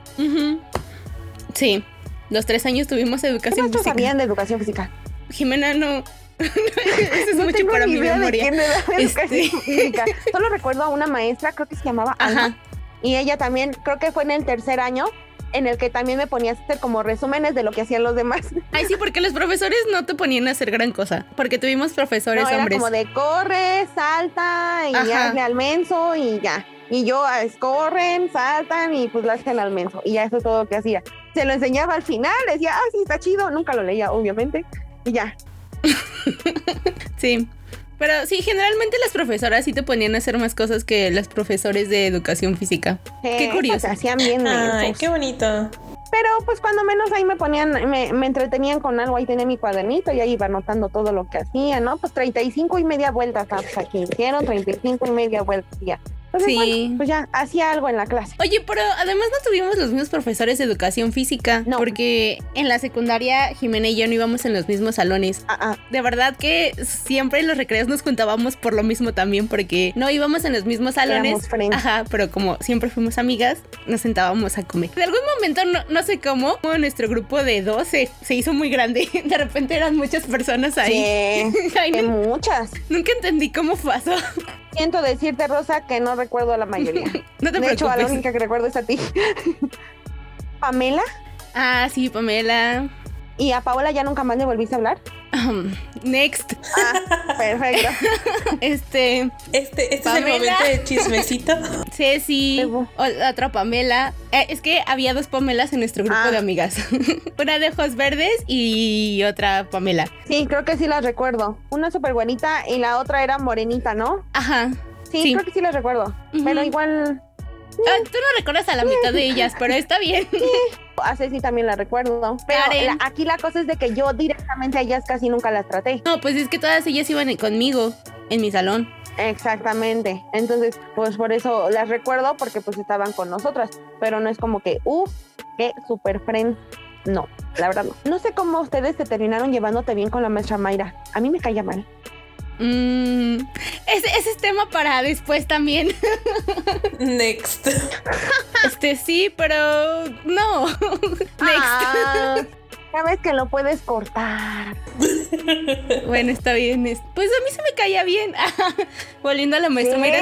Sí, los tres años tuvimos ¿Qué educación maestros física. sabían de educación física? Jimena no. Eso es no mucho tengo para mi memoria. de Este. educación física. Solo recuerdo a una maestra, creo que se llamaba. Ajá. Y ella también, creo que fue en el tercer año, en el que también me ponía a hacer como resúmenes de lo que hacían los demás. Ay, sí, porque los profesores no te ponían a hacer gran cosa. Porque tuvimos profesores No, era hombres. como de corre, salta y Ajá. hazle al menso y ya. Y yo ah, corren, saltan y pues lo hacen al menso. Y ya eso es todo lo que hacía. Se lo enseñaba al final, decía, ah, sí, está chido. Nunca lo leía, obviamente. Y ya. Sí. Pero sí, generalmente las profesoras sí te ponían a hacer más cosas que los profesores de educación física. Qué Eh, curioso. Se hacían bien Ay, mensos. qué bonito. Pero pues cuando menos ahí me ponían, me, me entretenían con algo, ahí tenía mi cuadernito y ahí iba anotando todo lo que hacía, ¿no? Pues 35 y media vueltas, ah, pues aquí hicieron 35 y media vueltas y ya. Entonces, Sí. bueno, pues ya hacía algo en la clase. Oye, pero además no tuvimos los mismos profesores de educación física. No. Porque en la secundaria Jimena y yo no íbamos en los mismos salones. Ah, ah. De verdad que siempre en los recreos nos juntábamos por lo mismo también, porque no íbamos en los mismos salones. Ajá, pero como siempre fuimos amigas, nos sentábamos a comer. De algún momento, no, no sé cómo, nuestro grupo de 12 se hizo muy grande. De repente eran muchas personas ahí. Sí, Ay, no- muchas. nunca entendí cómo pasó. Siento decirte, Rosa, que no recuerdo a la mayoría. No te de hecho, a la única que recuerdo es a ti. Pamela Ah, sí, Pamela. Y a Paola ya nunca más le volviste a hablar. Um, next. Ah, perfecto. Este, Este, este es el momento de chismecito. Ceci, Evo. o la otra Pamela. Eh, es que había dos Pamelas en nuestro grupo Ah. de amigas. Una de ojos verdes y otra Pamela. Sí, creo que sí las recuerdo. Una súper buenita y la otra era morenita, ¿no? Ajá. Sí, Sí. creo que sí las recuerdo. Pero igual Ah, tú no recuerdas a la mitad de ellas, pero está bien. a Ceci también la recuerdo. Pero la- aquí la cosa es de que yo directamente a ellas casi nunca las traté. No, pues es que todas ellas iban conmigo en mi salón. Exactamente. Entonces, pues por eso las recuerdo porque pues estaban con nosotras. Pero no es como que, uff, qué super friend. No, la verdad no. No sé cómo ustedes se terminaron llevándote bien con la maestra Mayra. A mí me caía mal. Mm, ese, ese es tema para después también. Next. Este sí, pero no. Next. Ah, Sabes que lo puedes cortar. Bueno, está bien. es- Pues a mí se me caía bien. Volviendo a la maestra Sí. Mayra,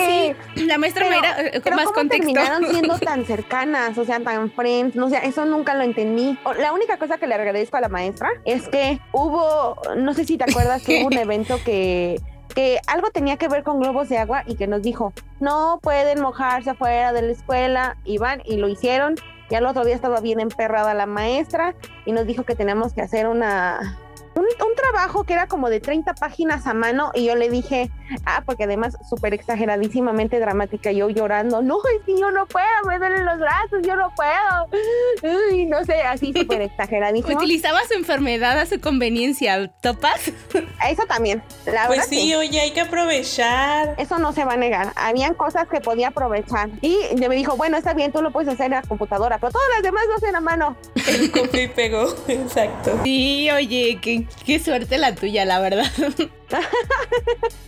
sí. La maestra Pero- Mayra, eh, con Pero más ¿cómo contexto. terminaron siendo tan cercanas, o sea, tan friends? No sé, eso nunca lo entendí. La única cosa que le agradezco a la maestra es que hubo, no sé si te acuerdas que hubo un evento que que algo tenía que ver con globos de agua y que nos dijo, no pueden mojarse afuera de la escuela, y van y lo hicieron Y al otro día estaba bien emperrada la maestra y nos dijo que teníamos que hacer una, un, un, trabajo que era como de 30 páginas a mano y yo le dije, ah, porque además súper exageradísimamente dramática, yo llorando, no, es que yo no puedo, me duelen los brazos, yo no puedo. Uy, no sé, así súper exageradísimo. Utilizaba su enfermedad a su conveniencia, ¿topas? Eso también, la pues verdad. sí, que oye, hay que aprovechar. eso no se va a negar. Habían cosas que podía aprovechar. Y me dijo, bueno, está bien, tú lo puedes hacer en la computadora, pero todas las demás lo hacen a mano. El y pegó, exacto. Sí, oye, qué, qué suerte la tuya, la verdad.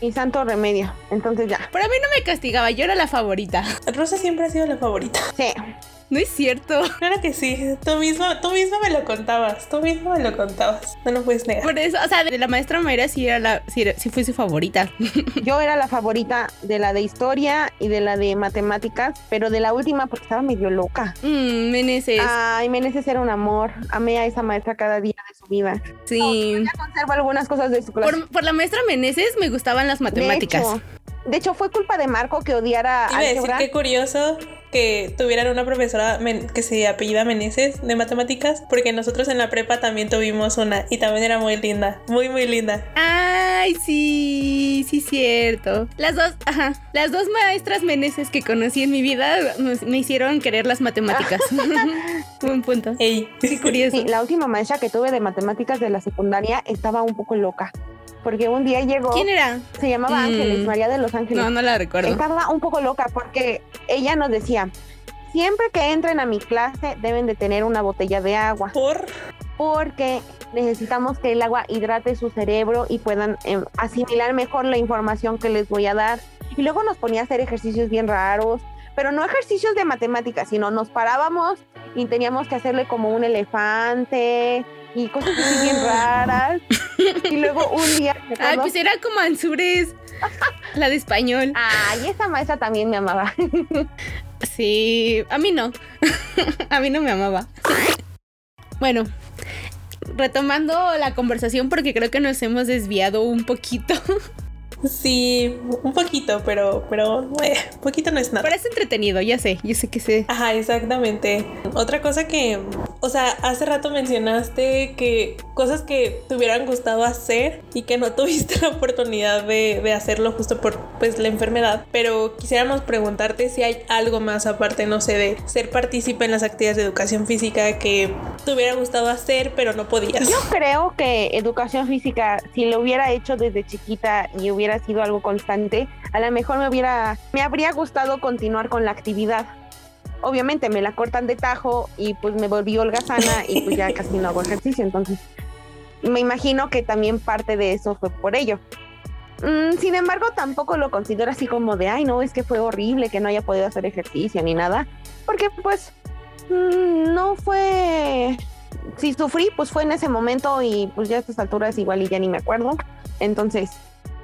Y santo remedio. Entonces ya. Pero a mí no me castigaba, yo era la favorita. Rosa siempre ha sido la favorita. Sí. No es cierto. Claro que sí, tú mismo, tú mismo me lo contabas, tú mismo me lo contabas, no lo puedes negar. Por eso, o sea, de la maestra Mayra sí era la, sí, era- sí fue su favorita. Yo era la favorita de la de historia y de la de matemáticas, pero de la última porque estaba medio loca. Mmm, Meneses. Ay, Meneses era un amor. Amé a esa maestra cada día de su vida. sí. Ya conservo algunas cosas de su clase. Por, por la maestra Meneses me gustaban las matemáticas. De hecho, de hecho, fue culpa de Marco que odiara a decir qué curioso que tuvieran una profesora que se apellida Meneses de matemáticas, porque nosotros en la prepa también tuvimos una y también era muy linda, muy muy linda. Ay, sí, sí, cierto. Las dos, ajá, las dos maestras Meneses que conocí en mi vida me, me hicieron querer las matemáticas. Buen punto. Ey, Qué curioso. Sí, la última maestra que tuve de matemáticas de la secundaria estaba un poco loca. Porque un día llegó, ¿Quién era? se llamaba Mm. Ángeles, María de los Ángeles. No, no la recuerdo. Estaba un poco loca porque ella nos decía, siempre que entren a mi clase deben de tener una botella de agua, por porque necesitamos que el agua hidrate su cerebro y puedan em, asimilar mejor la información que les voy a dar. Y luego nos ponía a hacer ejercicios bien raros, pero no ejercicios de matemáticas, sino nos parábamos y teníamos que hacerle como un elefante y cosas así bien raras. Y luego un día... Ay, pues era como Ansures, la de español. Ay, esa maestra también me amaba. Sí, a mí no. a mí no me amaba. Bueno, retomando la conversación porque creo que nos hemos desviado un poquito. Sí, un poquito, pero pero eh, poquito no es nada. Pero es entretenido, ya sé, yo sé que sé. Ajá, exactamente. Otra cosa que, o sea, hace rato mencionaste que cosas que te hubieran gustado hacer y que no tuviste la oportunidad de, de hacerlo justo por pues la enfermedad, pero quisiéramos preguntarte si hay algo más aparte, no sé, de ser partícipe en las actividades de educación física que te hubiera gustado hacer pero no podías. Yo creo que educación física, si lo hubiera hecho desde chiquita y hubiera sido algo constante, a lo mejor me hubiera, me habría gustado continuar con la actividad. Obviamente me la cortan de tajo y pues me volví holgazana y pues ya casi no hago ejercicio, entonces me imagino que también parte de eso fue por ello. Mm, sin embargo, tampoco lo considero así como de, ay, no, es que fue horrible que no haya podido hacer ejercicio ni nada, porque pues mm, no fue si sufrí, pues fue en ese momento y pues ya a estas alturas igual y ya ni me acuerdo. Entonces,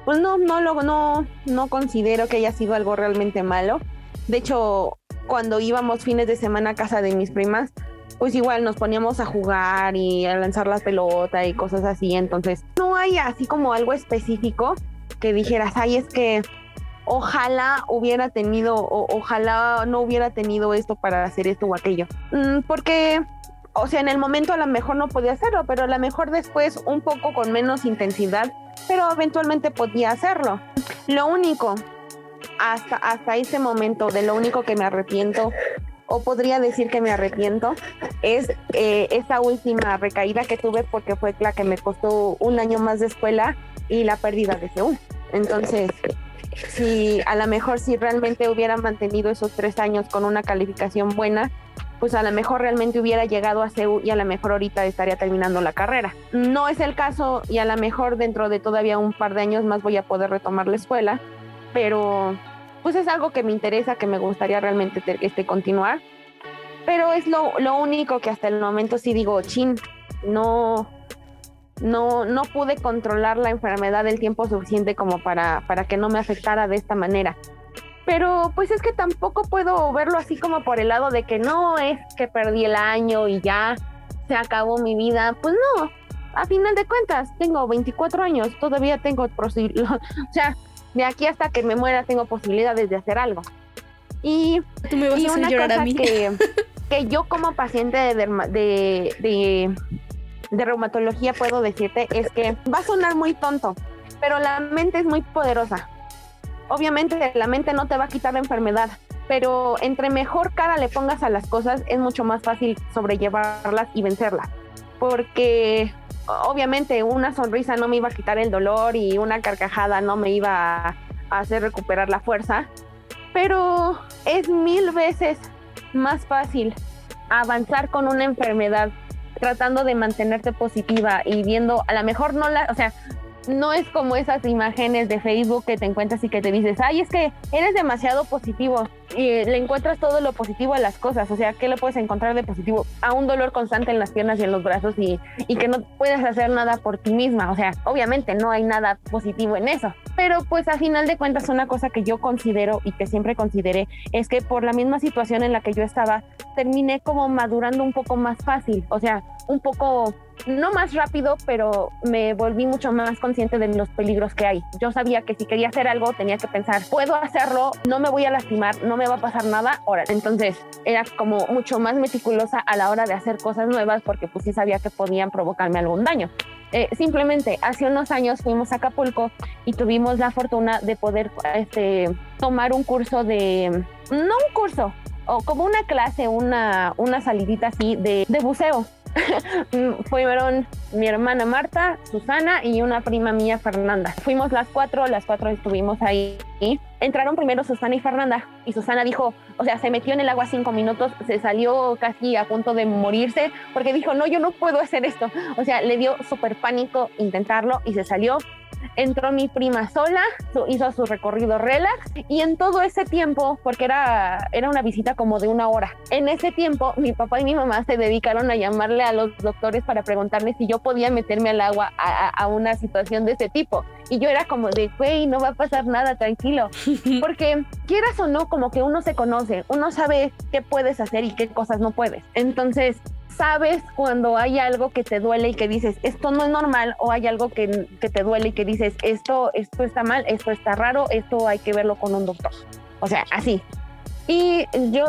pues no, no lo, no, no considero que haya sido algo realmente malo. De hecho, cuando íbamos fines de semana a casa de mis primas, pues igual nos poníamos a jugar y a lanzar la pelota y cosas así. Entonces, no hay así como algo específico que dijeras, ay, es que ojalá hubiera tenido, o ojalá no hubiera tenido esto para hacer esto o aquello. Mm, porque o sea, en el momento a lo mejor no podía hacerlo, pero a lo mejor después un poco con menos intensidad, pero eventualmente podía hacerlo. Lo único, hasta, hasta ese momento, de lo único que me arrepiento, o podría decir que me arrepiento, es eh, esa última recaída que tuve porque fue la que me costó un año más de escuela y la pérdida de Seúl. Entonces, si a lo mejor si realmente hubiera mantenido esos tres años con una calificación buena, pues a lo mejor realmente hubiera llegado a CEU y a lo mejor ahorita estaría terminando la carrera. No es el caso y a lo mejor dentro de todavía un par de años más voy a poder retomar la escuela, pero pues es algo que me interesa, que me gustaría realmente ter- este, continuar. Pero es lo, lo único que hasta el momento sí digo, chin, no, no, no pude controlar la enfermedad el tiempo suficiente como para, para que no me afectara de esta manera. Pero pues es que tampoco puedo verlo así como por el lado de que no es que perdí el año y ya se acabó mi vida. Pues no, a final de cuentas tengo 24 años, todavía tengo o sea, de aquí hasta que me muera tengo posibilidades de hacer algo. Y, Tú me vas y a una cosa a mí. que que yo como paciente de, de, de, de reumatología puedo decirte es que va a sonar muy tonto, pero la mente es muy poderosa. Obviamente la mente no te va a quitar la enfermedad, pero entre mejor cara le pongas a las cosas es mucho más fácil sobrellevarlas y vencerlas. Porque obviamente una sonrisa no me iba a quitar el dolor y una carcajada no me iba a hacer recuperar la fuerza, pero es mil veces más fácil avanzar con una enfermedad tratando de mantenerte positiva y viendo, a lo mejor no la, o sea, no es como esas imágenes de Facebook que te encuentras y que te dices, ay, es que eres demasiado positivo y le encuentras todo lo positivo a las cosas. O sea, ¿qué le puedes encontrar de positivo? A un dolor constante en las piernas y en los brazos y, y que no puedes hacer nada por ti misma. O sea, obviamente no hay nada positivo en eso. Pero pues a final de cuentas una cosa que yo considero y que siempre consideré es que por la misma situación en la que yo estaba, terminé como madurando un poco más fácil. O sea, un poco no más rápido, pero me volví mucho más consciente de los peligros que hay. Yo sabía que si quería hacer algo tenía que pensar, puedo hacerlo, no me voy a lastimar, no me va a pasar nada, ahora. Entonces era como mucho más meticulosa a la hora de hacer cosas nuevas porque pues sí sabía que podían provocarme algún daño. Eh, simplemente hace unos años fuimos a Acapulco y tuvimos la fortuna de poder este, tomar un curso de, no un curso, o como una clase, una, una salidita así de, de buceo. Fueron mi hermana Marta, Susana y una prima mía, Fernanda. Fuimos las cuatro, las cuatro estuvimos ahí. Entraron primero Susana y Fernanda y Susana dijo, o sea, se metió en el agua cinco minutos, se salió casi a punto de morirse porque dijo, no, yo no puedo hacer esto. O sea, le dio súper pánico intentarlo y se salió entró mi prima sola, hizo su recorrido relax y en todo ese tiempo, porque era, era una visita como de una hora, en ese tiempo mi papá y mi mamá se dedicaron a llamarle a los doctores para preguntarme si yo podía meterme al agua a, a una situación de ese tipo. Y yo era como de, güey, no va a pasar nada, tranquilo. Porque quieras o no, como que uno se conoce, uno sabe qué puedes hacer y qué cosas no puedes. Entonces, sabes cuando hay algo que te duele y que dices, esto no es normal, o hay algo que, que, te duele y que dices, esto, esto está mal, esto está raro, esto hay que verlo con un doctor. O sea, así. Y yo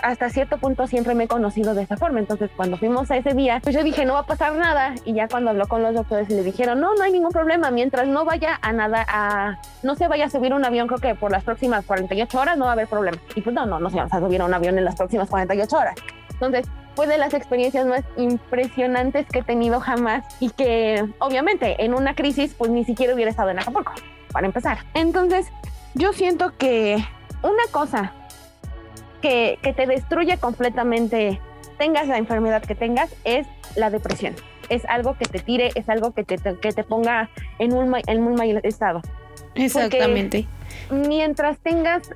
hasta cierto punto siempre me he conocido de esa forma. Entonces, cuando fuimos a ese día, pues yo dije, no va a pasar nada. Y ya cuando habló con los doctores, le dijeron, no, no hay ningún problema. Mientras no vaya a nada, a, no se vaya a subir un avión, creo que por las próximas 48 horas no va a haber problema. Y pues no, no, no se va a subir un avión en las próximas 48 horas. Entonces, fue de las experiencias más impresionantes que he tenido jamás y que obviamente en una crisis pues ni siquiera hubiera estado en Acapulco, para empezar. Entonces, yo siento que una cosa que, que te destruye completamente, tengas la enfermedad que tengas, es la depresión. Es algo que te tire, es algo que te, que te ponga en un, en un mal estado. Exactamente. Porque mientras tengas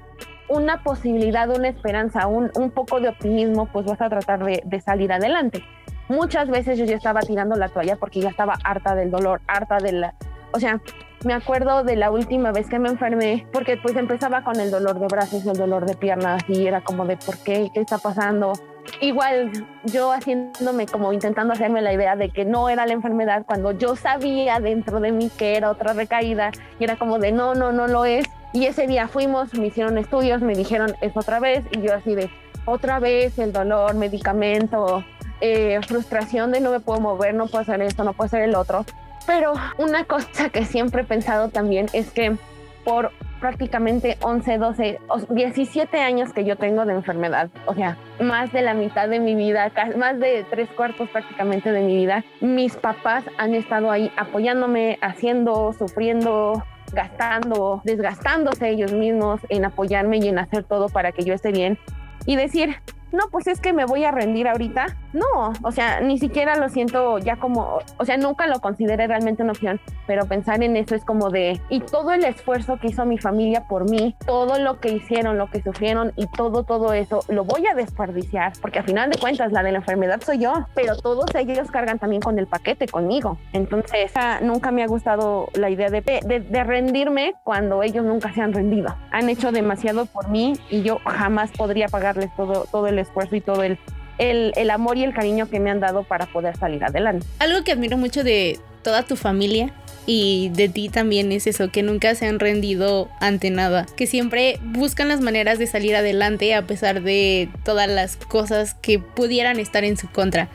una posibilidad, una esperanza, un, un, poco de optimismo, pues vas a tratar de, de, salir adelante. Muchas veces yo ya estaba tirando la toalla porque ya estaba harta del dolor, harta de la... O sea, me acuerdo de la última vez que me enfermé, porque pues empezaba con el dolor de brazos, el dolor de piernas y era como de por qué, qué está pasando. Igual yo haciéndome como intentando hacerme la idea de que no era la enfermedad cuando yo sabía dentro de mí que era otra recaída y era como de no, no, no lo es. Y ese día fuimos, me hicieron estudios, me dijeron es otra vez y yo así de otra vez el dolor, medicamento, eh, frustración de no me puedo mover, no puedo hacer esto, no puedo hacer el otro. Pero una cosa que siempre he pensado también es que por prácticamente 11, 12, 17 años que yo tengo de enfermedad, o sea, más de la mitad de mi vida, más de tres cuartos prácticamente de mi vida, mis papás han estado ahí apoyándome, haciendo, sufriendo, gastando, desgastándose ellos mismos en apoyarme y en hacer todo para que yo esté bien. Y decir, no, pues es que me voy a rendir ahorita. No, o sea, ni siquiera lo siento ya como, o sea, nunca lo consideré realmente una opción, pero pensar en eso es como de, y todo el esfuerzo que hizo mi familia por mí, todo lo que hicieron, lo que sufrieron y todo, todo eso, lo voy a desperdiciar, porque al final de cuentas la de la enfermedad soy yo, pero todos ellos cargan también con el paquete conmigo. Entonces, nunca me ha gustado la idea de, de, de rendirme cuando ellos nunca se han rendido. Han hecho demasiado por mí y yo jamás podría pagarles todo, todo el esfuerzo y todo el, el, el, amor y el cariño que me han dado para poder salir adelante. Algo que admiro mucho de, toda tu familia y de ti también es eso, que nunca se han rendido ante nada, que siempre buscan las maneras de salir adelante a pesar de todas las cosas que pudieran estar en su contra.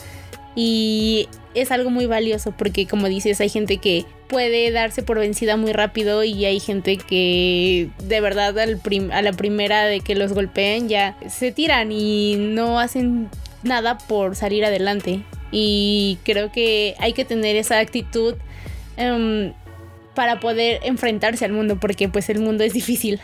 Y es algo muy valioso porque como dices, hay gente que puede darse por vencida muy rápido y hay gente que de verdad a la primera de que los golpeen ya se tiran y no hacen nada por salir adelante. Y creo que hay que tener esa actitud em, para poder enfrentarse al mundo porque pues el mundo es difícil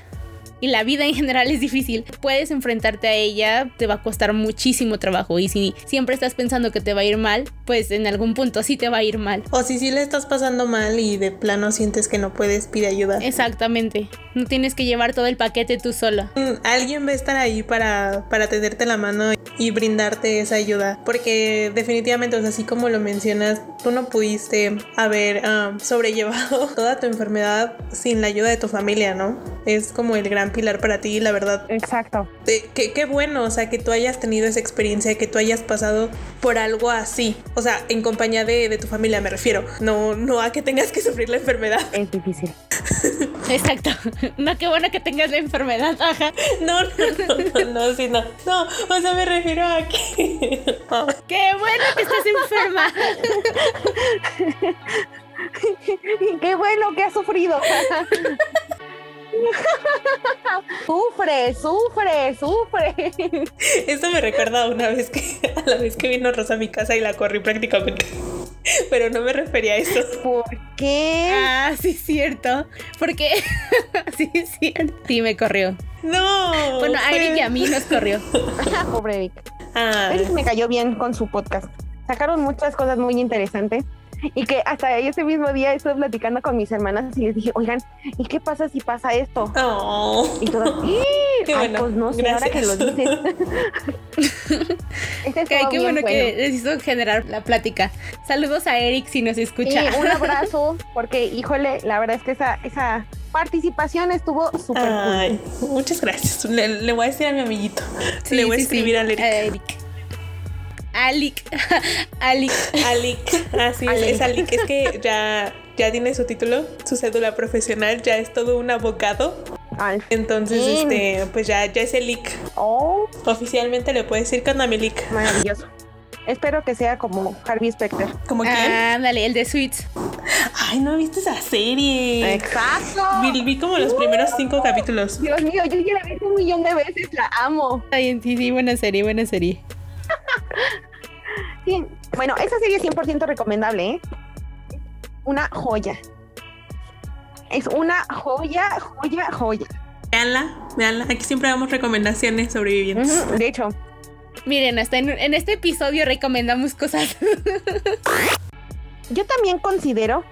y la vida en general es difícil, puedes enfrentarte a ella, te va a costar muchísimo trabajo y si siempre estás pensando que te va a ir mal, pues en algún punto sí te va a ir mal. O si sí le estás pasando mal y de plano sientes que no puedes, pide ayuda. Exactamente, no tienes que llevar todo el paquete tú sola. Mm, alguien va a estar ahí para, para tenderte la mano y brindarte esa ayuda, porque definitivamente, o sea, así como lo mencionas, tú no pudiste haber ah, sobrellevado toda tu enfermedad sin la ayuda de tu familia, ¿no? Es como el gran pilar para ti, la verdad. Exacto. qué, qué bueno, o sea, que tú hayas tenido esa experiencia, que tú hayas pasado por algo así. O sea, en compañía de, de tu familia me refiero. No, no a que tengas que sufrir la enfermedad. Es difícil. Exacto. No, qué bueno que tengas la enfermedad. Ajá. No, no, no, no, no, sí, no. No, o sea, me refiero a que. Qué bueno que estás enferma. qué bueno que has sufrido. sufre, sufre, sufre. Esto me recuerda a una vez que a la vez que vino Rosa a mi casa y la corrí prácticamente. Pero no me refería a eso. ¿Por qué? Ah, sí, es cierto. Porque sí, es cierto. Sí, me corrió. No. Bueno, a Eric y a mí nos corrió. Pobre Eric. Ah. Eric me cayó bien con su podcast. Sacaron muchas cosas muy interesantes y que hasta ese mismo día estuve platicando con mis hermanas y les dije, oigan, ¿y qué pasa si pasa esto? Oh. Y todas, qué bueno, pues no sé, ahora que lo dices. este qué bueno, que les hizo generar la plática. Saludos a Eric si nos escucha. Sí, un abrazo, porque híjole, la verdad es que esa, esa participación estuvo súper cool. Muchas gracias. Le, voy a decir a mi amiguito. le voy a escribir a Eric. Alic. Alic. Alic. Así es, es Alic. Es que ya, ya tiene su título, su cédula profesional, ya es todo un abogado. Entonces, este, pues ya, ya es el leak. Oh. Oficialmente le puedes decir con Lick. Maravilloso. Espero que sea como Harvey Specter. ¿Como quién? Ándale, el de Sweets. Ay, no viste esa serie. Exacto. Vi, como los primeros cinco capítulos. Dios mío, yo ya la vi un millón de veces, la amo. Ay, sí, sí, buena serie, buena serie. sí, bueno, esa serie es 100% recomendable, ¿eh? Una joya. Es una joya, joya, joya. Veanla, veanla. Aquí siempre damos recomendaciones sobrevivientes. de hecho. Miren, hasta en, en este episodio recomendamos cosas. Yo también considero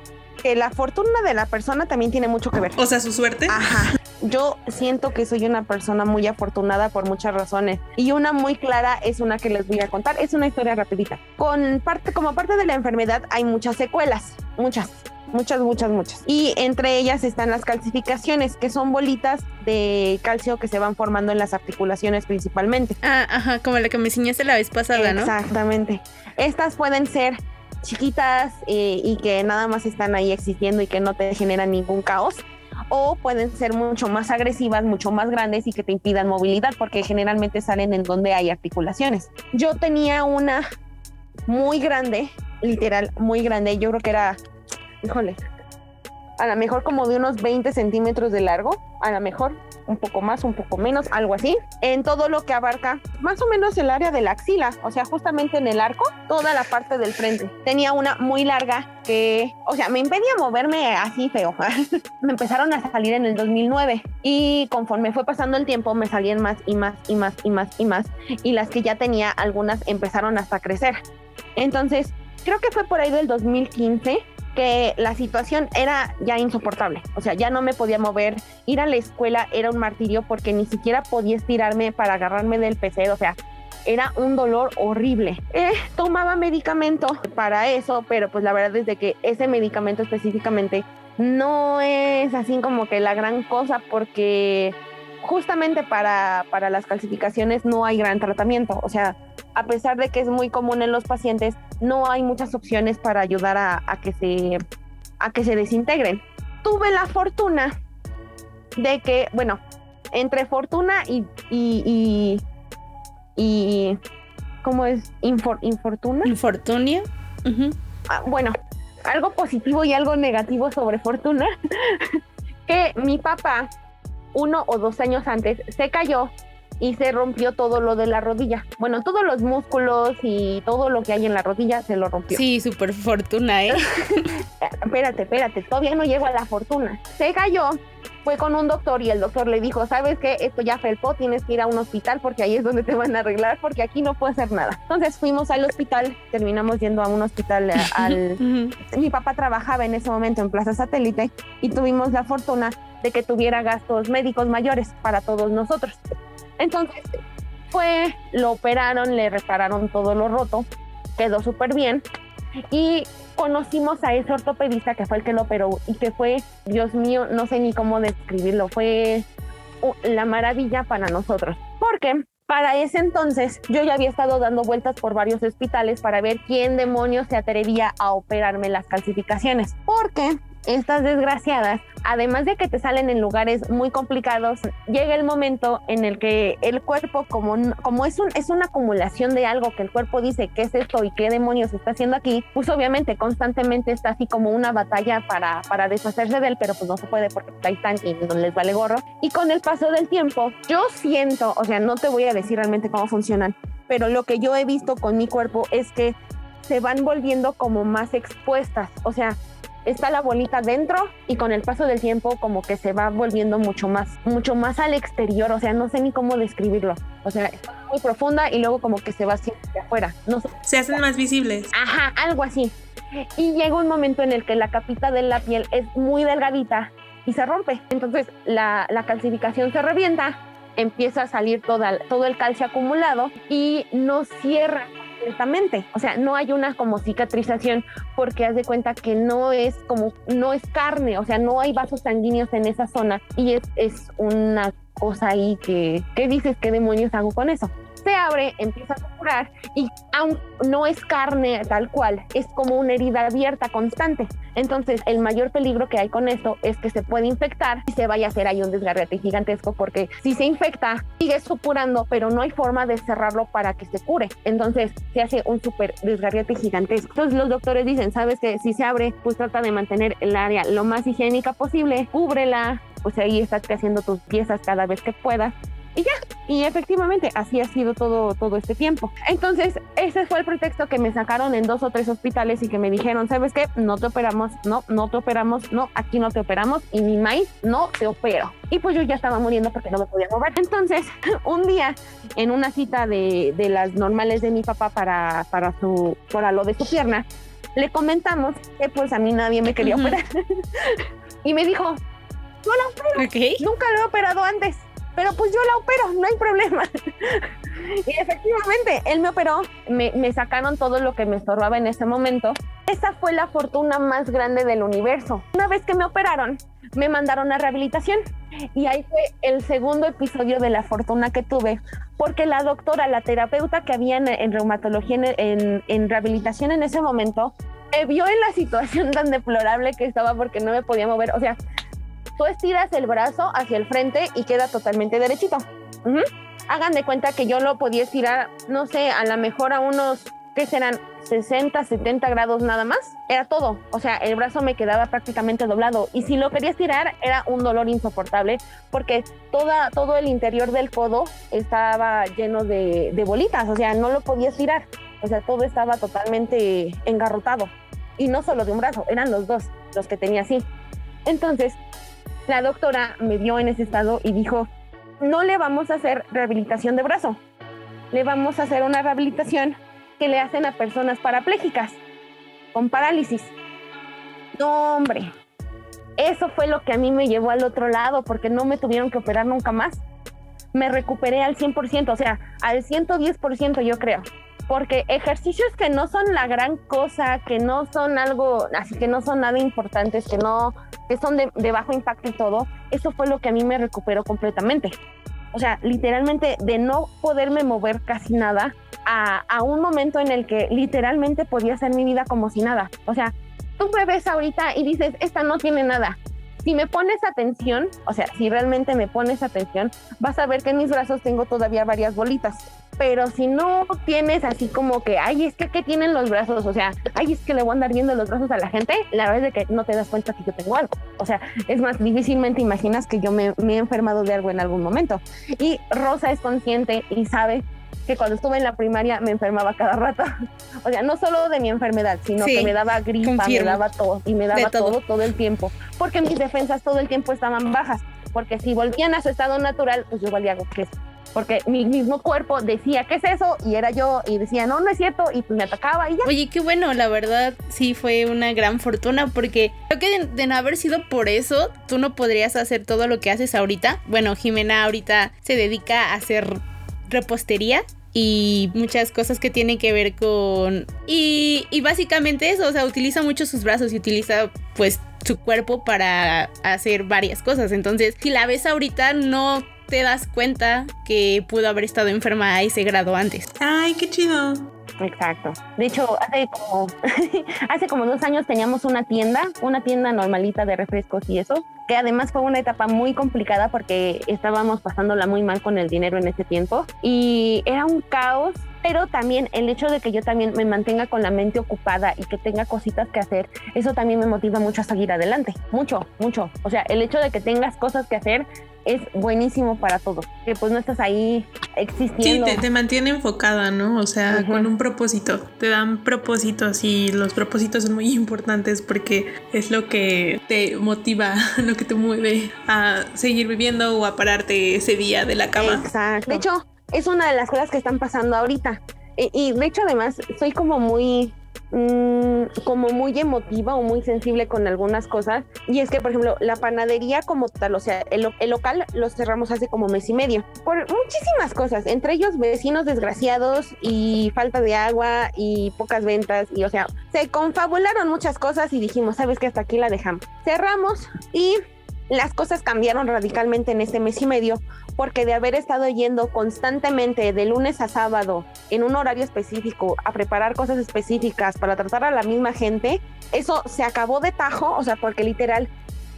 que la fortuna de la persona también tiene mucho que ver. O sea, su suerte. Ajá. Yo siento que soy una persona muy afortunada por muchas razones y una muy clara es una que les voy a contar. Es una historia rapidita. Con parte, como parte de la enfermedad hay muchas secuelas, muchas. Muchas, muchas, muchas. Y entre ellas están las calcificaciones, que son bolitas de calcio que se van formando en las articulaciones principalmente. Ah, ajá, como la que me enseñaste la vez pasada, ¿no? Exactamente. Estas pueden ser chiquitas eh, y que nada más están ahí existiendo y que no te generan ningún caos. O pueden ser mucho más agresivas, mucho más grandes y que te impidan movilidad porque generalmente salen en donde hay articulaciones. Yo tenía una muy grande, literal, muy grande, yo creo que era, híjole, a lo mejor como de unos 20 centímetros de largo, a lo mejor un poco más, un poco menos, algo así, en todo lo que abarca más o menos el área de la axila, o sea, justamente en el arco, toda la parte del frente. Tenía una muy larga que, o sea, me impedía moverme así feo. me empezaron a salir en el 2009 y conforme fue pasando el tiempo me salían más y más y más y más y más y las que ya tenía algunas empezaron hasta a crecer. Entonces, creo que fue por ahí del 2015 que la situación era ya insoportable. O sea, ya no me podía mover. Ir a la escuela era un martirio porque ni siquiera podía estirarme para agarrarme del PC. O sea, era un dolor horrible. Eh, tomaba medicamento para eso, pero pues la verdad es que ese medicamento específicamente no es así como que la gran cosa porque justamente para, para las calcificaciones no hay gran tratamiento. O sea, a pesar de que es muy común en los pacientes, no hay muchas opciones para ayudar a, a que se a que se desintegren. Tuve la fortuna de que, bueno, entre fortuna y, y, y, y ¿cómo es? Infor- infortuna. Infortunio. Ah, bueno, algo positivo y algo negativo sobre fortuna, que mi papá, uno o dos años antes, se cayó y se rompió todo lo de la rodilla. Bueno, todos los músculos y todo lo que hay en la rodilla se lo rompió. Sí, super fortuna, ¿eh? Espérate, espérate, todavía no llego a la fortuna. Se cayó, fue con un doctor y el doctor le dijo, ¿sabes qué? Esto ya felpó, tienes que ir a un hospital porque ahí es donde te van a arreglar porque aquí no puedo hacer nada. Entonces fuimos al hospital, terminamos yendo a un hospital eh, al... Mi papá trabajaba en ese momento en Plaza Satélite y tuvimos la fortuna de que tuviera gastos médicos mayores para todos nosotros. Entonces fue, lo operaron, le repararon todo lo roto, quedó súper bien y conocimos a ese ortopedista que fue el que lo operó y que fue, Dios mío, no sé ni cómo describirlo, fue la maravilla para nosotros. Porque para ese entonces yo ya había estado dando vueltas por varios hospitales para ver quién demonios se atrevía a operarme las calcificaciones. Porque estas desgraciadas, además de que te salen en lugares muy complicados, llega el momento en el que el cuerpo, como, como es, un, es una acumulación de algo que el cuerpo dice qué es esto y qué demonios está haciendo aquí, pues obviamente constantemente está así como una batalla para, para deshacerse de él, pero pues no se puede porque ahí están y no les vale gorro. Y con el paso del tiempo, yo siento, o sea, no te voy a decir realmente cómo funcionan, pero lo que yo he visto con mi cuerpo es que se van volviendo como más expuestas, o sea, está la bolita dentro y con el paso del tiempo como que se va volviendo mucho más, mucho más al exterior, o sea, no sé ni cómo describirlo, o sea, está muy profunda y luego como que se va hacia afuera, no sé, Se hacen más visibles. Ajá, algo así. Y llega un momento en el que la capita de la piel es muy delgadita y se rompe. Entonces la, la calcificación se revienta, empieza a salir toda, todo el calcio acumulado y no cierra completamente. O sea, no hay una como cicatrización porque haz de cuenta que no es como, no es carne, o sea, no hay vasos sanguíneos en esa zona y es, es una cosa ahí que, ¿qué dices? ¿Qué demonios hago con eso? Se abre, empieza a curar y aún no es carne tal cual, es como una herida abierta constante. Entonces, el mayor peligro que hay con esto es que se puede infectar y se vaya a hacer ahí un desgarrete gigantesco porque si se infecta, sigue supurando, pero no hay forma de cerrarlo para que se cure. Entonces, se hace un súper desgarrete gigantesco. Entonces, los doctores dicen, sabes que si se abre, pues trata de mantener el área lo más higiénica posible, cúbrela, pues ahí estás haciendo tus piezas cada vez que puedas y ya. Y efectivamente, así ha sido todo, todo este tiempo. Entonces, ese fue el pretexto que me sacaron en dos o tres hospitales y que me dijeron, ¿sabes qué? No te operamos, no, no te operamos, no, aquí no te operamos y mi maíz no te opero. Y pues yo ya estaba muriendo porque no me podía mover. Entonces, un día, en una cita de, de las normales de mi papá para, para, su, para lo de su pierna, le comentamos que pues a mí nadie me quería Ujú. operar. y me dijo, yo la opero. Ok. Nunca lo he operado antes, pero pues yo la opero, no hay problema. y efectivamente, él me operó, me, me sacaron todo lo que me estorbaba en ese momento. Esa fue la fortuna más grande del universo. Una vez que me operaron, me mandaron a rehabilitación. Y ahí fue el segundo episodio de la fortuna que tuve, porque la doctora, la terapeuta que había en, reumatología, en, en- en rehabilitación en ese momento, me vio en la situación tan deplorable que estaba porque no me podía mover. O sea, tú estiras el brazo hacia el frente y queda totalmente derechito. Ujú. Hagan de cuenta que yo lo podía estirar, no sé, a lo mejor a unos, ¿qué serán? 60, 70 grados nada más. Era todo. O sea, el brazo me quedaba prácticamente doblado. Y si lo quería estirar, era un dolor insoportable porque toda, todo el interior del codo estaba lleno de, de bolitas. O sea, no lo podía estirar. O sea, todo estaba totalmente engarrotado. Y no solo de un brazo, eran los dos los que tenía así. Entonces, la doctora me vio en ese estado y dijo, no le vamos a hacer rehabilitación de brazo, le vamos a hacer una rehabilitación que le hacen a personas parapléjicas con parálisis. No, hombre, eso fue lo que a mí me llevó al otro lado porque no me tuvieron que operar nunca más. Me recuperé al 100%, o sea, al 110% yo creo. Porque ejercicios que no son la gran cosa, que no son algo, así que no son nada importantes, que no, que son de, bajo impacto y todo, eso fue lo que a mí me recuperó completamente. O sea, literalmente de no poderme mover casi nada, a, a un momento en el que literalmente podía hacer mi vida como si nada. O sea, tú me ves ahorita y dices, esta no tiene nada. Si me pones atención, o sea, si realmente me pones atención, vas a ver que en mis brazos tengo todavía varias bolitas. Pero si no tienes así como que, ay, es que, ¿qué tienen los brazos? O sea, ay, es que le voy a andar viendo los brazos a la gente, la verdad es que no te das cuenta que yo tengo algo. O sea, es más, difícilmente imaginas que yo me he enfermado de algo en algún momento. Y Rosa es consciente y sabe que cuando estuve en la primaria me enfermaba cada rato. O sea, no solo de mi enfermedad, sino Sí, que me daba gripa, confirmo. me daba todo y me daba todo. todo todo el tiempo, porque mis defensas todo el tiempo estaban bajas, porque si volvían a su estado natural, pues yo valía queso. Porque mi mismo cuerpo decía, ¿qué es eso? Y era yo, y decía, no, no es cierto, y pues me atacaba y ya. Oye, qué bueno, la verdad sí fue una gran fortuna porque creo que de, de no haber sido por eso, tú no podrías hacer todo lo que haces ahorita. Bueno, Jimena ahorita se dedica a hacer repostería y muchas cosas que tienen que ver con... Y, y básicamente eso, o sea, utiliza mucho sus brazos y utiliza pues su cuerpo para hacer varias cosas. Entonces, si la ves ahorita, no te das cuenta que pudo haber estado enferma a ese grado antes. Ay, qué chido. Exacto. De hecho, hace como, hace como dos años teníamos una tienda, una tienda normalita de refrescos y eso, que además fue una etapa muy complicada porque estábamos pasándola muy mal con el dinero en ese tiempo y era un caos. Pero también el hecho de que yo también me mantenga con la mente ocupada y que tenga cositas que hacer, eso también me motiva mucho a seguir adelante. Mucho, mucho. O sea, el hecho de que tengas cosas que hacer es buenísimo para todo. Que pues no estás ahí Sí, existiendo. te, te mantiene enfocada, ¿no? O sea, Ujú. con un propósito. Te dan propósitos y los propósitos son muy importantes porque es lo que te motiva, lo que te mueve a seguir viviendo o a pararte ese día de la cama. Exacto. De hecho, es una de las cosas que están pasando ahorita. Y, y de hecho, además, soy como muy, mm, como muy emotiva o muy sensible con algunas cosas. Y es que, por ejemplo, la panadería como tal, o sea, el, el local lo cerramos hace como mes y medio. Por muchísimas cosas, entre ellos vecinos desgraciados y falta de agua y pocas ventas. Y, o sea, se confabularon muchas cosas y dijimos, ¿sabes qué? Hasta aquí la dejamos. Cerramos y las cosas cambiaron radicalmente en este mes y medio porque de haber estado yendo constantemente de lunes a sábado en un horario específico a preparar cosas específicas para tratar a la misma gente, eso se acabó de tajo, o sea, porque literal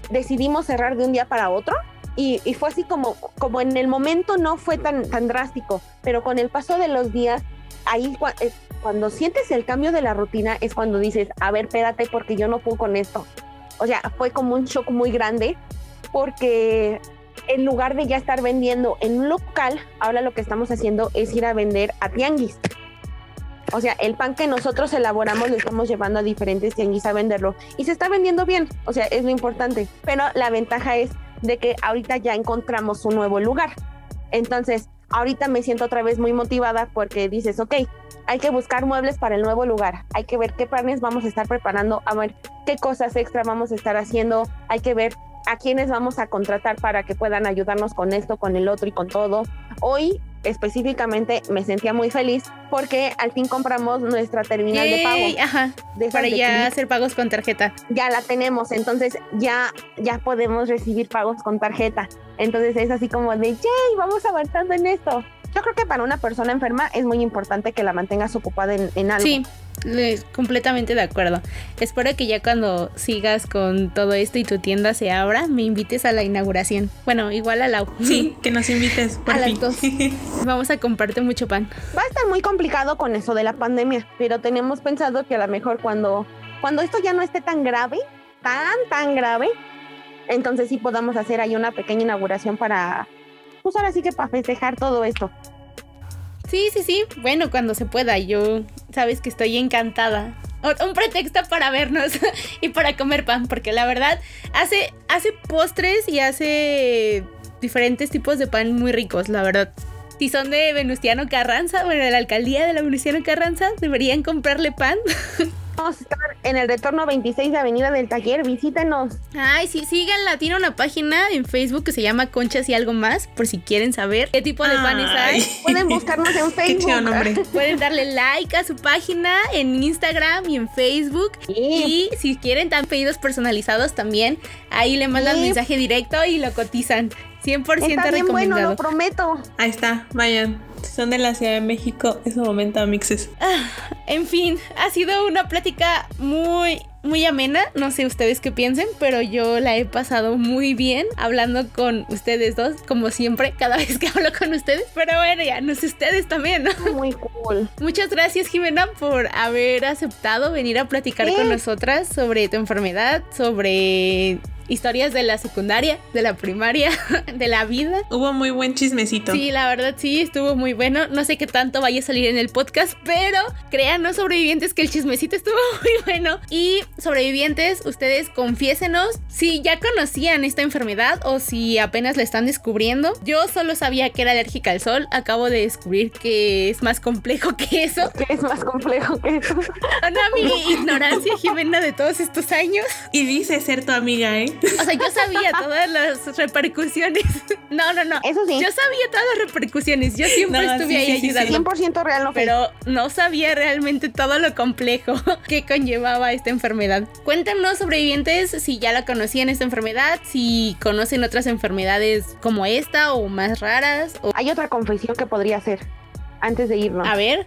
decidimos cerrar de un día para otro. Y, fue así como, como en el momento no fue tan, tan drástico, pero con el paso de los días, ahí es cuando sientes el cambio de la rutina es cuando dices, a ver, espérate porque yo no puedo con esto. O sea, fue como un shock muy grande porque en lugar de ya estar vendiendo en un local, ahora lo que estamos haciendo es ir a vender a tianguis. O sea, el pan que nosotros elaboramos lo estamos llevando a diferentes tianguis a venderlo y se está vendiendo bien, o sea, es lo importante. Pero la ventaja es de que ahorita ya encontramos un nuevo lugar. Entonces, ahorita me siento otra vez muy motivada porque dices, ok, hay que buscar muebles para el nuevo lugar, hay que ver qué planes vamos a estar preparando, a ver qué cosas extra vamos a estar haciendo, hay que ver a quiénes vamos a contratar para que puedan ayudarnos con esto, con el otro y con todo. Hoy específicamente me sentía muy feliz porque al fin compramos nuestra terminal de pago. Ajá, De para de ya Click. hacer pagos con tarjeta. ya la tenemos, entonces ya, ya podemos recibir pagos con tarjeta. Entonces es así como de, yay, vamos avanzando en esto. Yo creo que para una persona enferma es muy importante que la mantengas ocupada en, en algo. Sí, completamente de acuerdo. Espero que ya cuando sigas con todo esto y tu tienda se abra, me invites a la inauguración. Bueno, igual a la Sí, que nos invites por A las fin. dos. Vamos a compartir mucho pan. Va a estar muy complicado con eso de la pandemia, pero tenemos pensado que a lo mejor cuando, cuando esto ya no esté tan grave, tan, tan grave, entonces sí podamos hacer ahí una pequeña inauguración para, pues ahora sí que para festejar todo esto. Sí, sí, sí. Bueno, cuando se pueda. Yo, sabes que estoy encantada. Un pretexto para vernos y para comer pan, porque la verdad hace, hace postres y hace diferentes tipos de pan muy ricos, la verdad. Si son de Venustiano Carranza, bueno, de la alcaldía de la Venustiano Carranza, deberían comprarle pan. Vamos a estar en el retorno 26 de Avenida del Taller, visítenos. Ay, sí, síganla. Tiene una página en Facebook que se llama Conchas y algo más, por si quieren saber qué tipo de panes hay. Ay, Pueden buscarnos en Qué Facebook. chido nombre. Pueden darle like a su página en Instagram y en Facebook. Sí. Y si quieren tan pedidos personalizados también, ahí le mandan Sí. mensaje directo y lo cotizan. 100% Está bien bueno, recomendado. lo prometo. Ahí está, vayan. son de la Ciudad de México, es un momento, mixes. En fin, ha sido una plática muy, muy amena. No sé ustedes qué piensen, pero yo la he pasado muy bien hablando con ustedes dos, como siempre, cada vez que hablo con ustedes. Pero bueno, ya no sé ustedes también, ¿no? Muy cool. Muchas gracias, Jimena, por haber aceptado venir a platicar con nosotras sobre tu enfermedad, sobre historias de la secundaria, de la primaria, de la vida. Hubo muy buen chismecito. Sí, la verdad sí, estuvo muy bueno. No sé qué tanto vaya a salir en el podcast, pero créanos sobrevivientes que el chismecito estuvo muy bueno. Y sobrevivientes, ustedes confiésenos si ya conocían esta enfermedad o si apenas la están descubriendo. Yo solo sabía que era alérgica al sol, acabo de descubrir que es más complejo que eso. Que es más complejo que eso. Ana, mi ignorancia, Jimena, de todos estos años. Y dice ser tu amiga, ¿eh? O sea, yo sabía todas las repercusiones. No, no, no. Eso sí. Yo sabía todas las repercusiones. Yo siempre No, estuve sí, ahí sí, sí, sí. ayudando. 100% real no. Pero no sabía realmente todo lo complejo que conllevaba esta enfermedad. Cuéntanos, sobrevivientes, si ya la conocían esta enfermedad, si conocen otras enfermedades como esta o más raras. O... Hay otra confesión que podría hacer antes de irnos. A ver,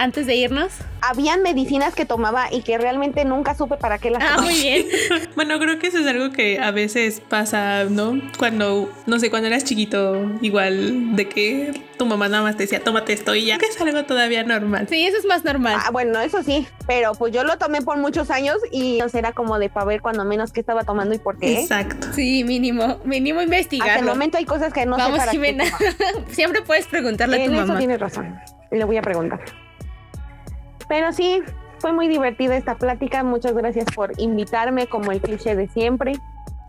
antes de irnos. Habían medicinas que tomaba y que realmente nunca supe para qué las Ah, tomaba. muy bien. Bueno, creo que eso es algo que a veces pasa, ¿no? Cuando, no sé, cuando eras chiquito, igual de que tu mamá nada más te decía, tómate esto y ya, que es algo todavía normal. Sí, eso es más normal. Ah, bueno, eso sí, pero pues yo lo tomé por muchos años y no era como de para ver cuando menos qué estaba tomando y por qué. Exacto. Sí, mínimo, mínimo Hasta el momento hay cosas que no sé Vamos, para Jimena. qué. Siempre puedes preguntarle a tu En eso mamá. tienes razón. Le voy a preguntar. Pero sí, fue muy divertida esta plática. Muchas gracias por invitarme, como el cliché de siempre.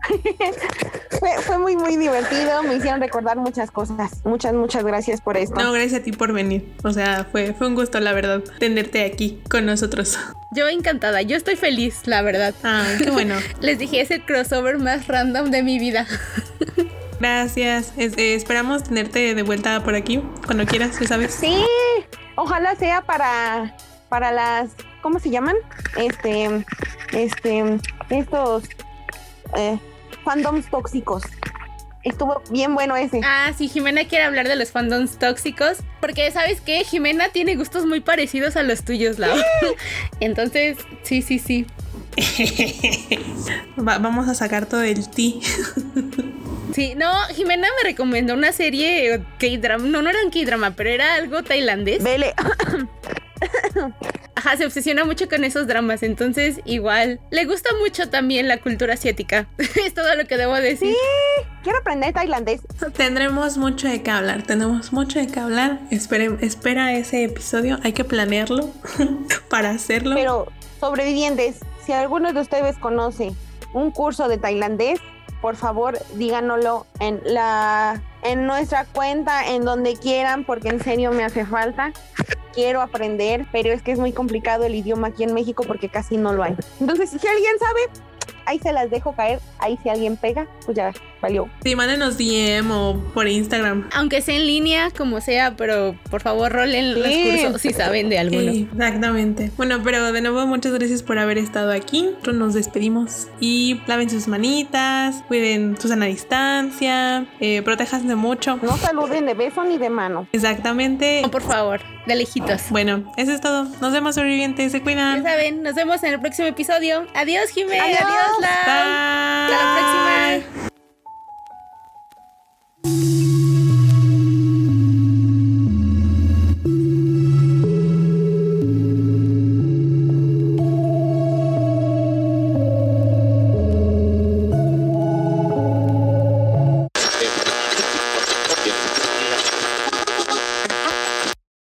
fue, fue muy, muy divertido. Me hicieron recordar muchas cosas. Muchas, muchas gracias por esto. No, gracias a ti por venir. O sea, fue, fue un gusto, la verdad, tenerte aquí con nosotros. Yo encantada, yo estoy feliz, la verdad. Ah, qué bueno. Les dije, es el crossover más random de mi vida. Gracias. Es- eh, esperamos tenerte de vuelta por aquí cuando quieras, ya sabes. Sí, ojalá sea para, para las, ¿cómo se llaman? Este, este, estos eh, fandoms tóxicos. Estuvo bien bueno ese. Ah, sí, Jimena quiere hablar de los fandoms tóxicos. Porque, ¿sabes qué? Jimena tiene gustos muy parecidos a los tuyos, Lau. Entonces, sí, sí, sí. Va- vamos a sacar todo el ti. Sí, no, Jimena me recomendó una serie K-drama. No, no era un K-drama, pero era algo tailandés. Vele, Ajá, se obsesiona mucho con esos dramas. Entonces, igual, le gusta mucho también la cultura asiática. es todo lo que debo decir. quiero aprender tailandés. Tendremos mucho de qué hablar, tenemos mucho de qué hablar. Espere- espera ese episodio, hay que planearlo para hacerlo. Pero, sobrevivientes, si alguno de ustedes conoce un curso de tailandés, por favor, díganoslo en la en nuestra cuenta, en donde quieran, porque en serio me hace falta. Quiero aprender, pero es que es muy complicado el idioma aquí en México porque casi no lo hay. Entonces, si alguien sabe, ahí se las dejo caer. Ahí si alguien pega, pues ya valió. Sí, mándenos DM o por Instagram. Aunque sea en línea, como sea, pero por favor rolen los Sí. cursos si saben de alguno. Exactamente. Bueno, pero de nuevo muchas gracias por haber estado aquí. Nosotros nos despedimos y laven sus manitas, cuiden su sana distancia, eh, protéjanse mucho. No saluden de beso ni de mano. Exactamente. No, por favor, de lejitos. Bueno, eso es todo. Nos vemos, sobrevivientes. Se cuidan. Ya saben, nos vemos en el próximo episodio. Adiós, Jimé. Adiós, Adiós Lau. Hasta la próxima.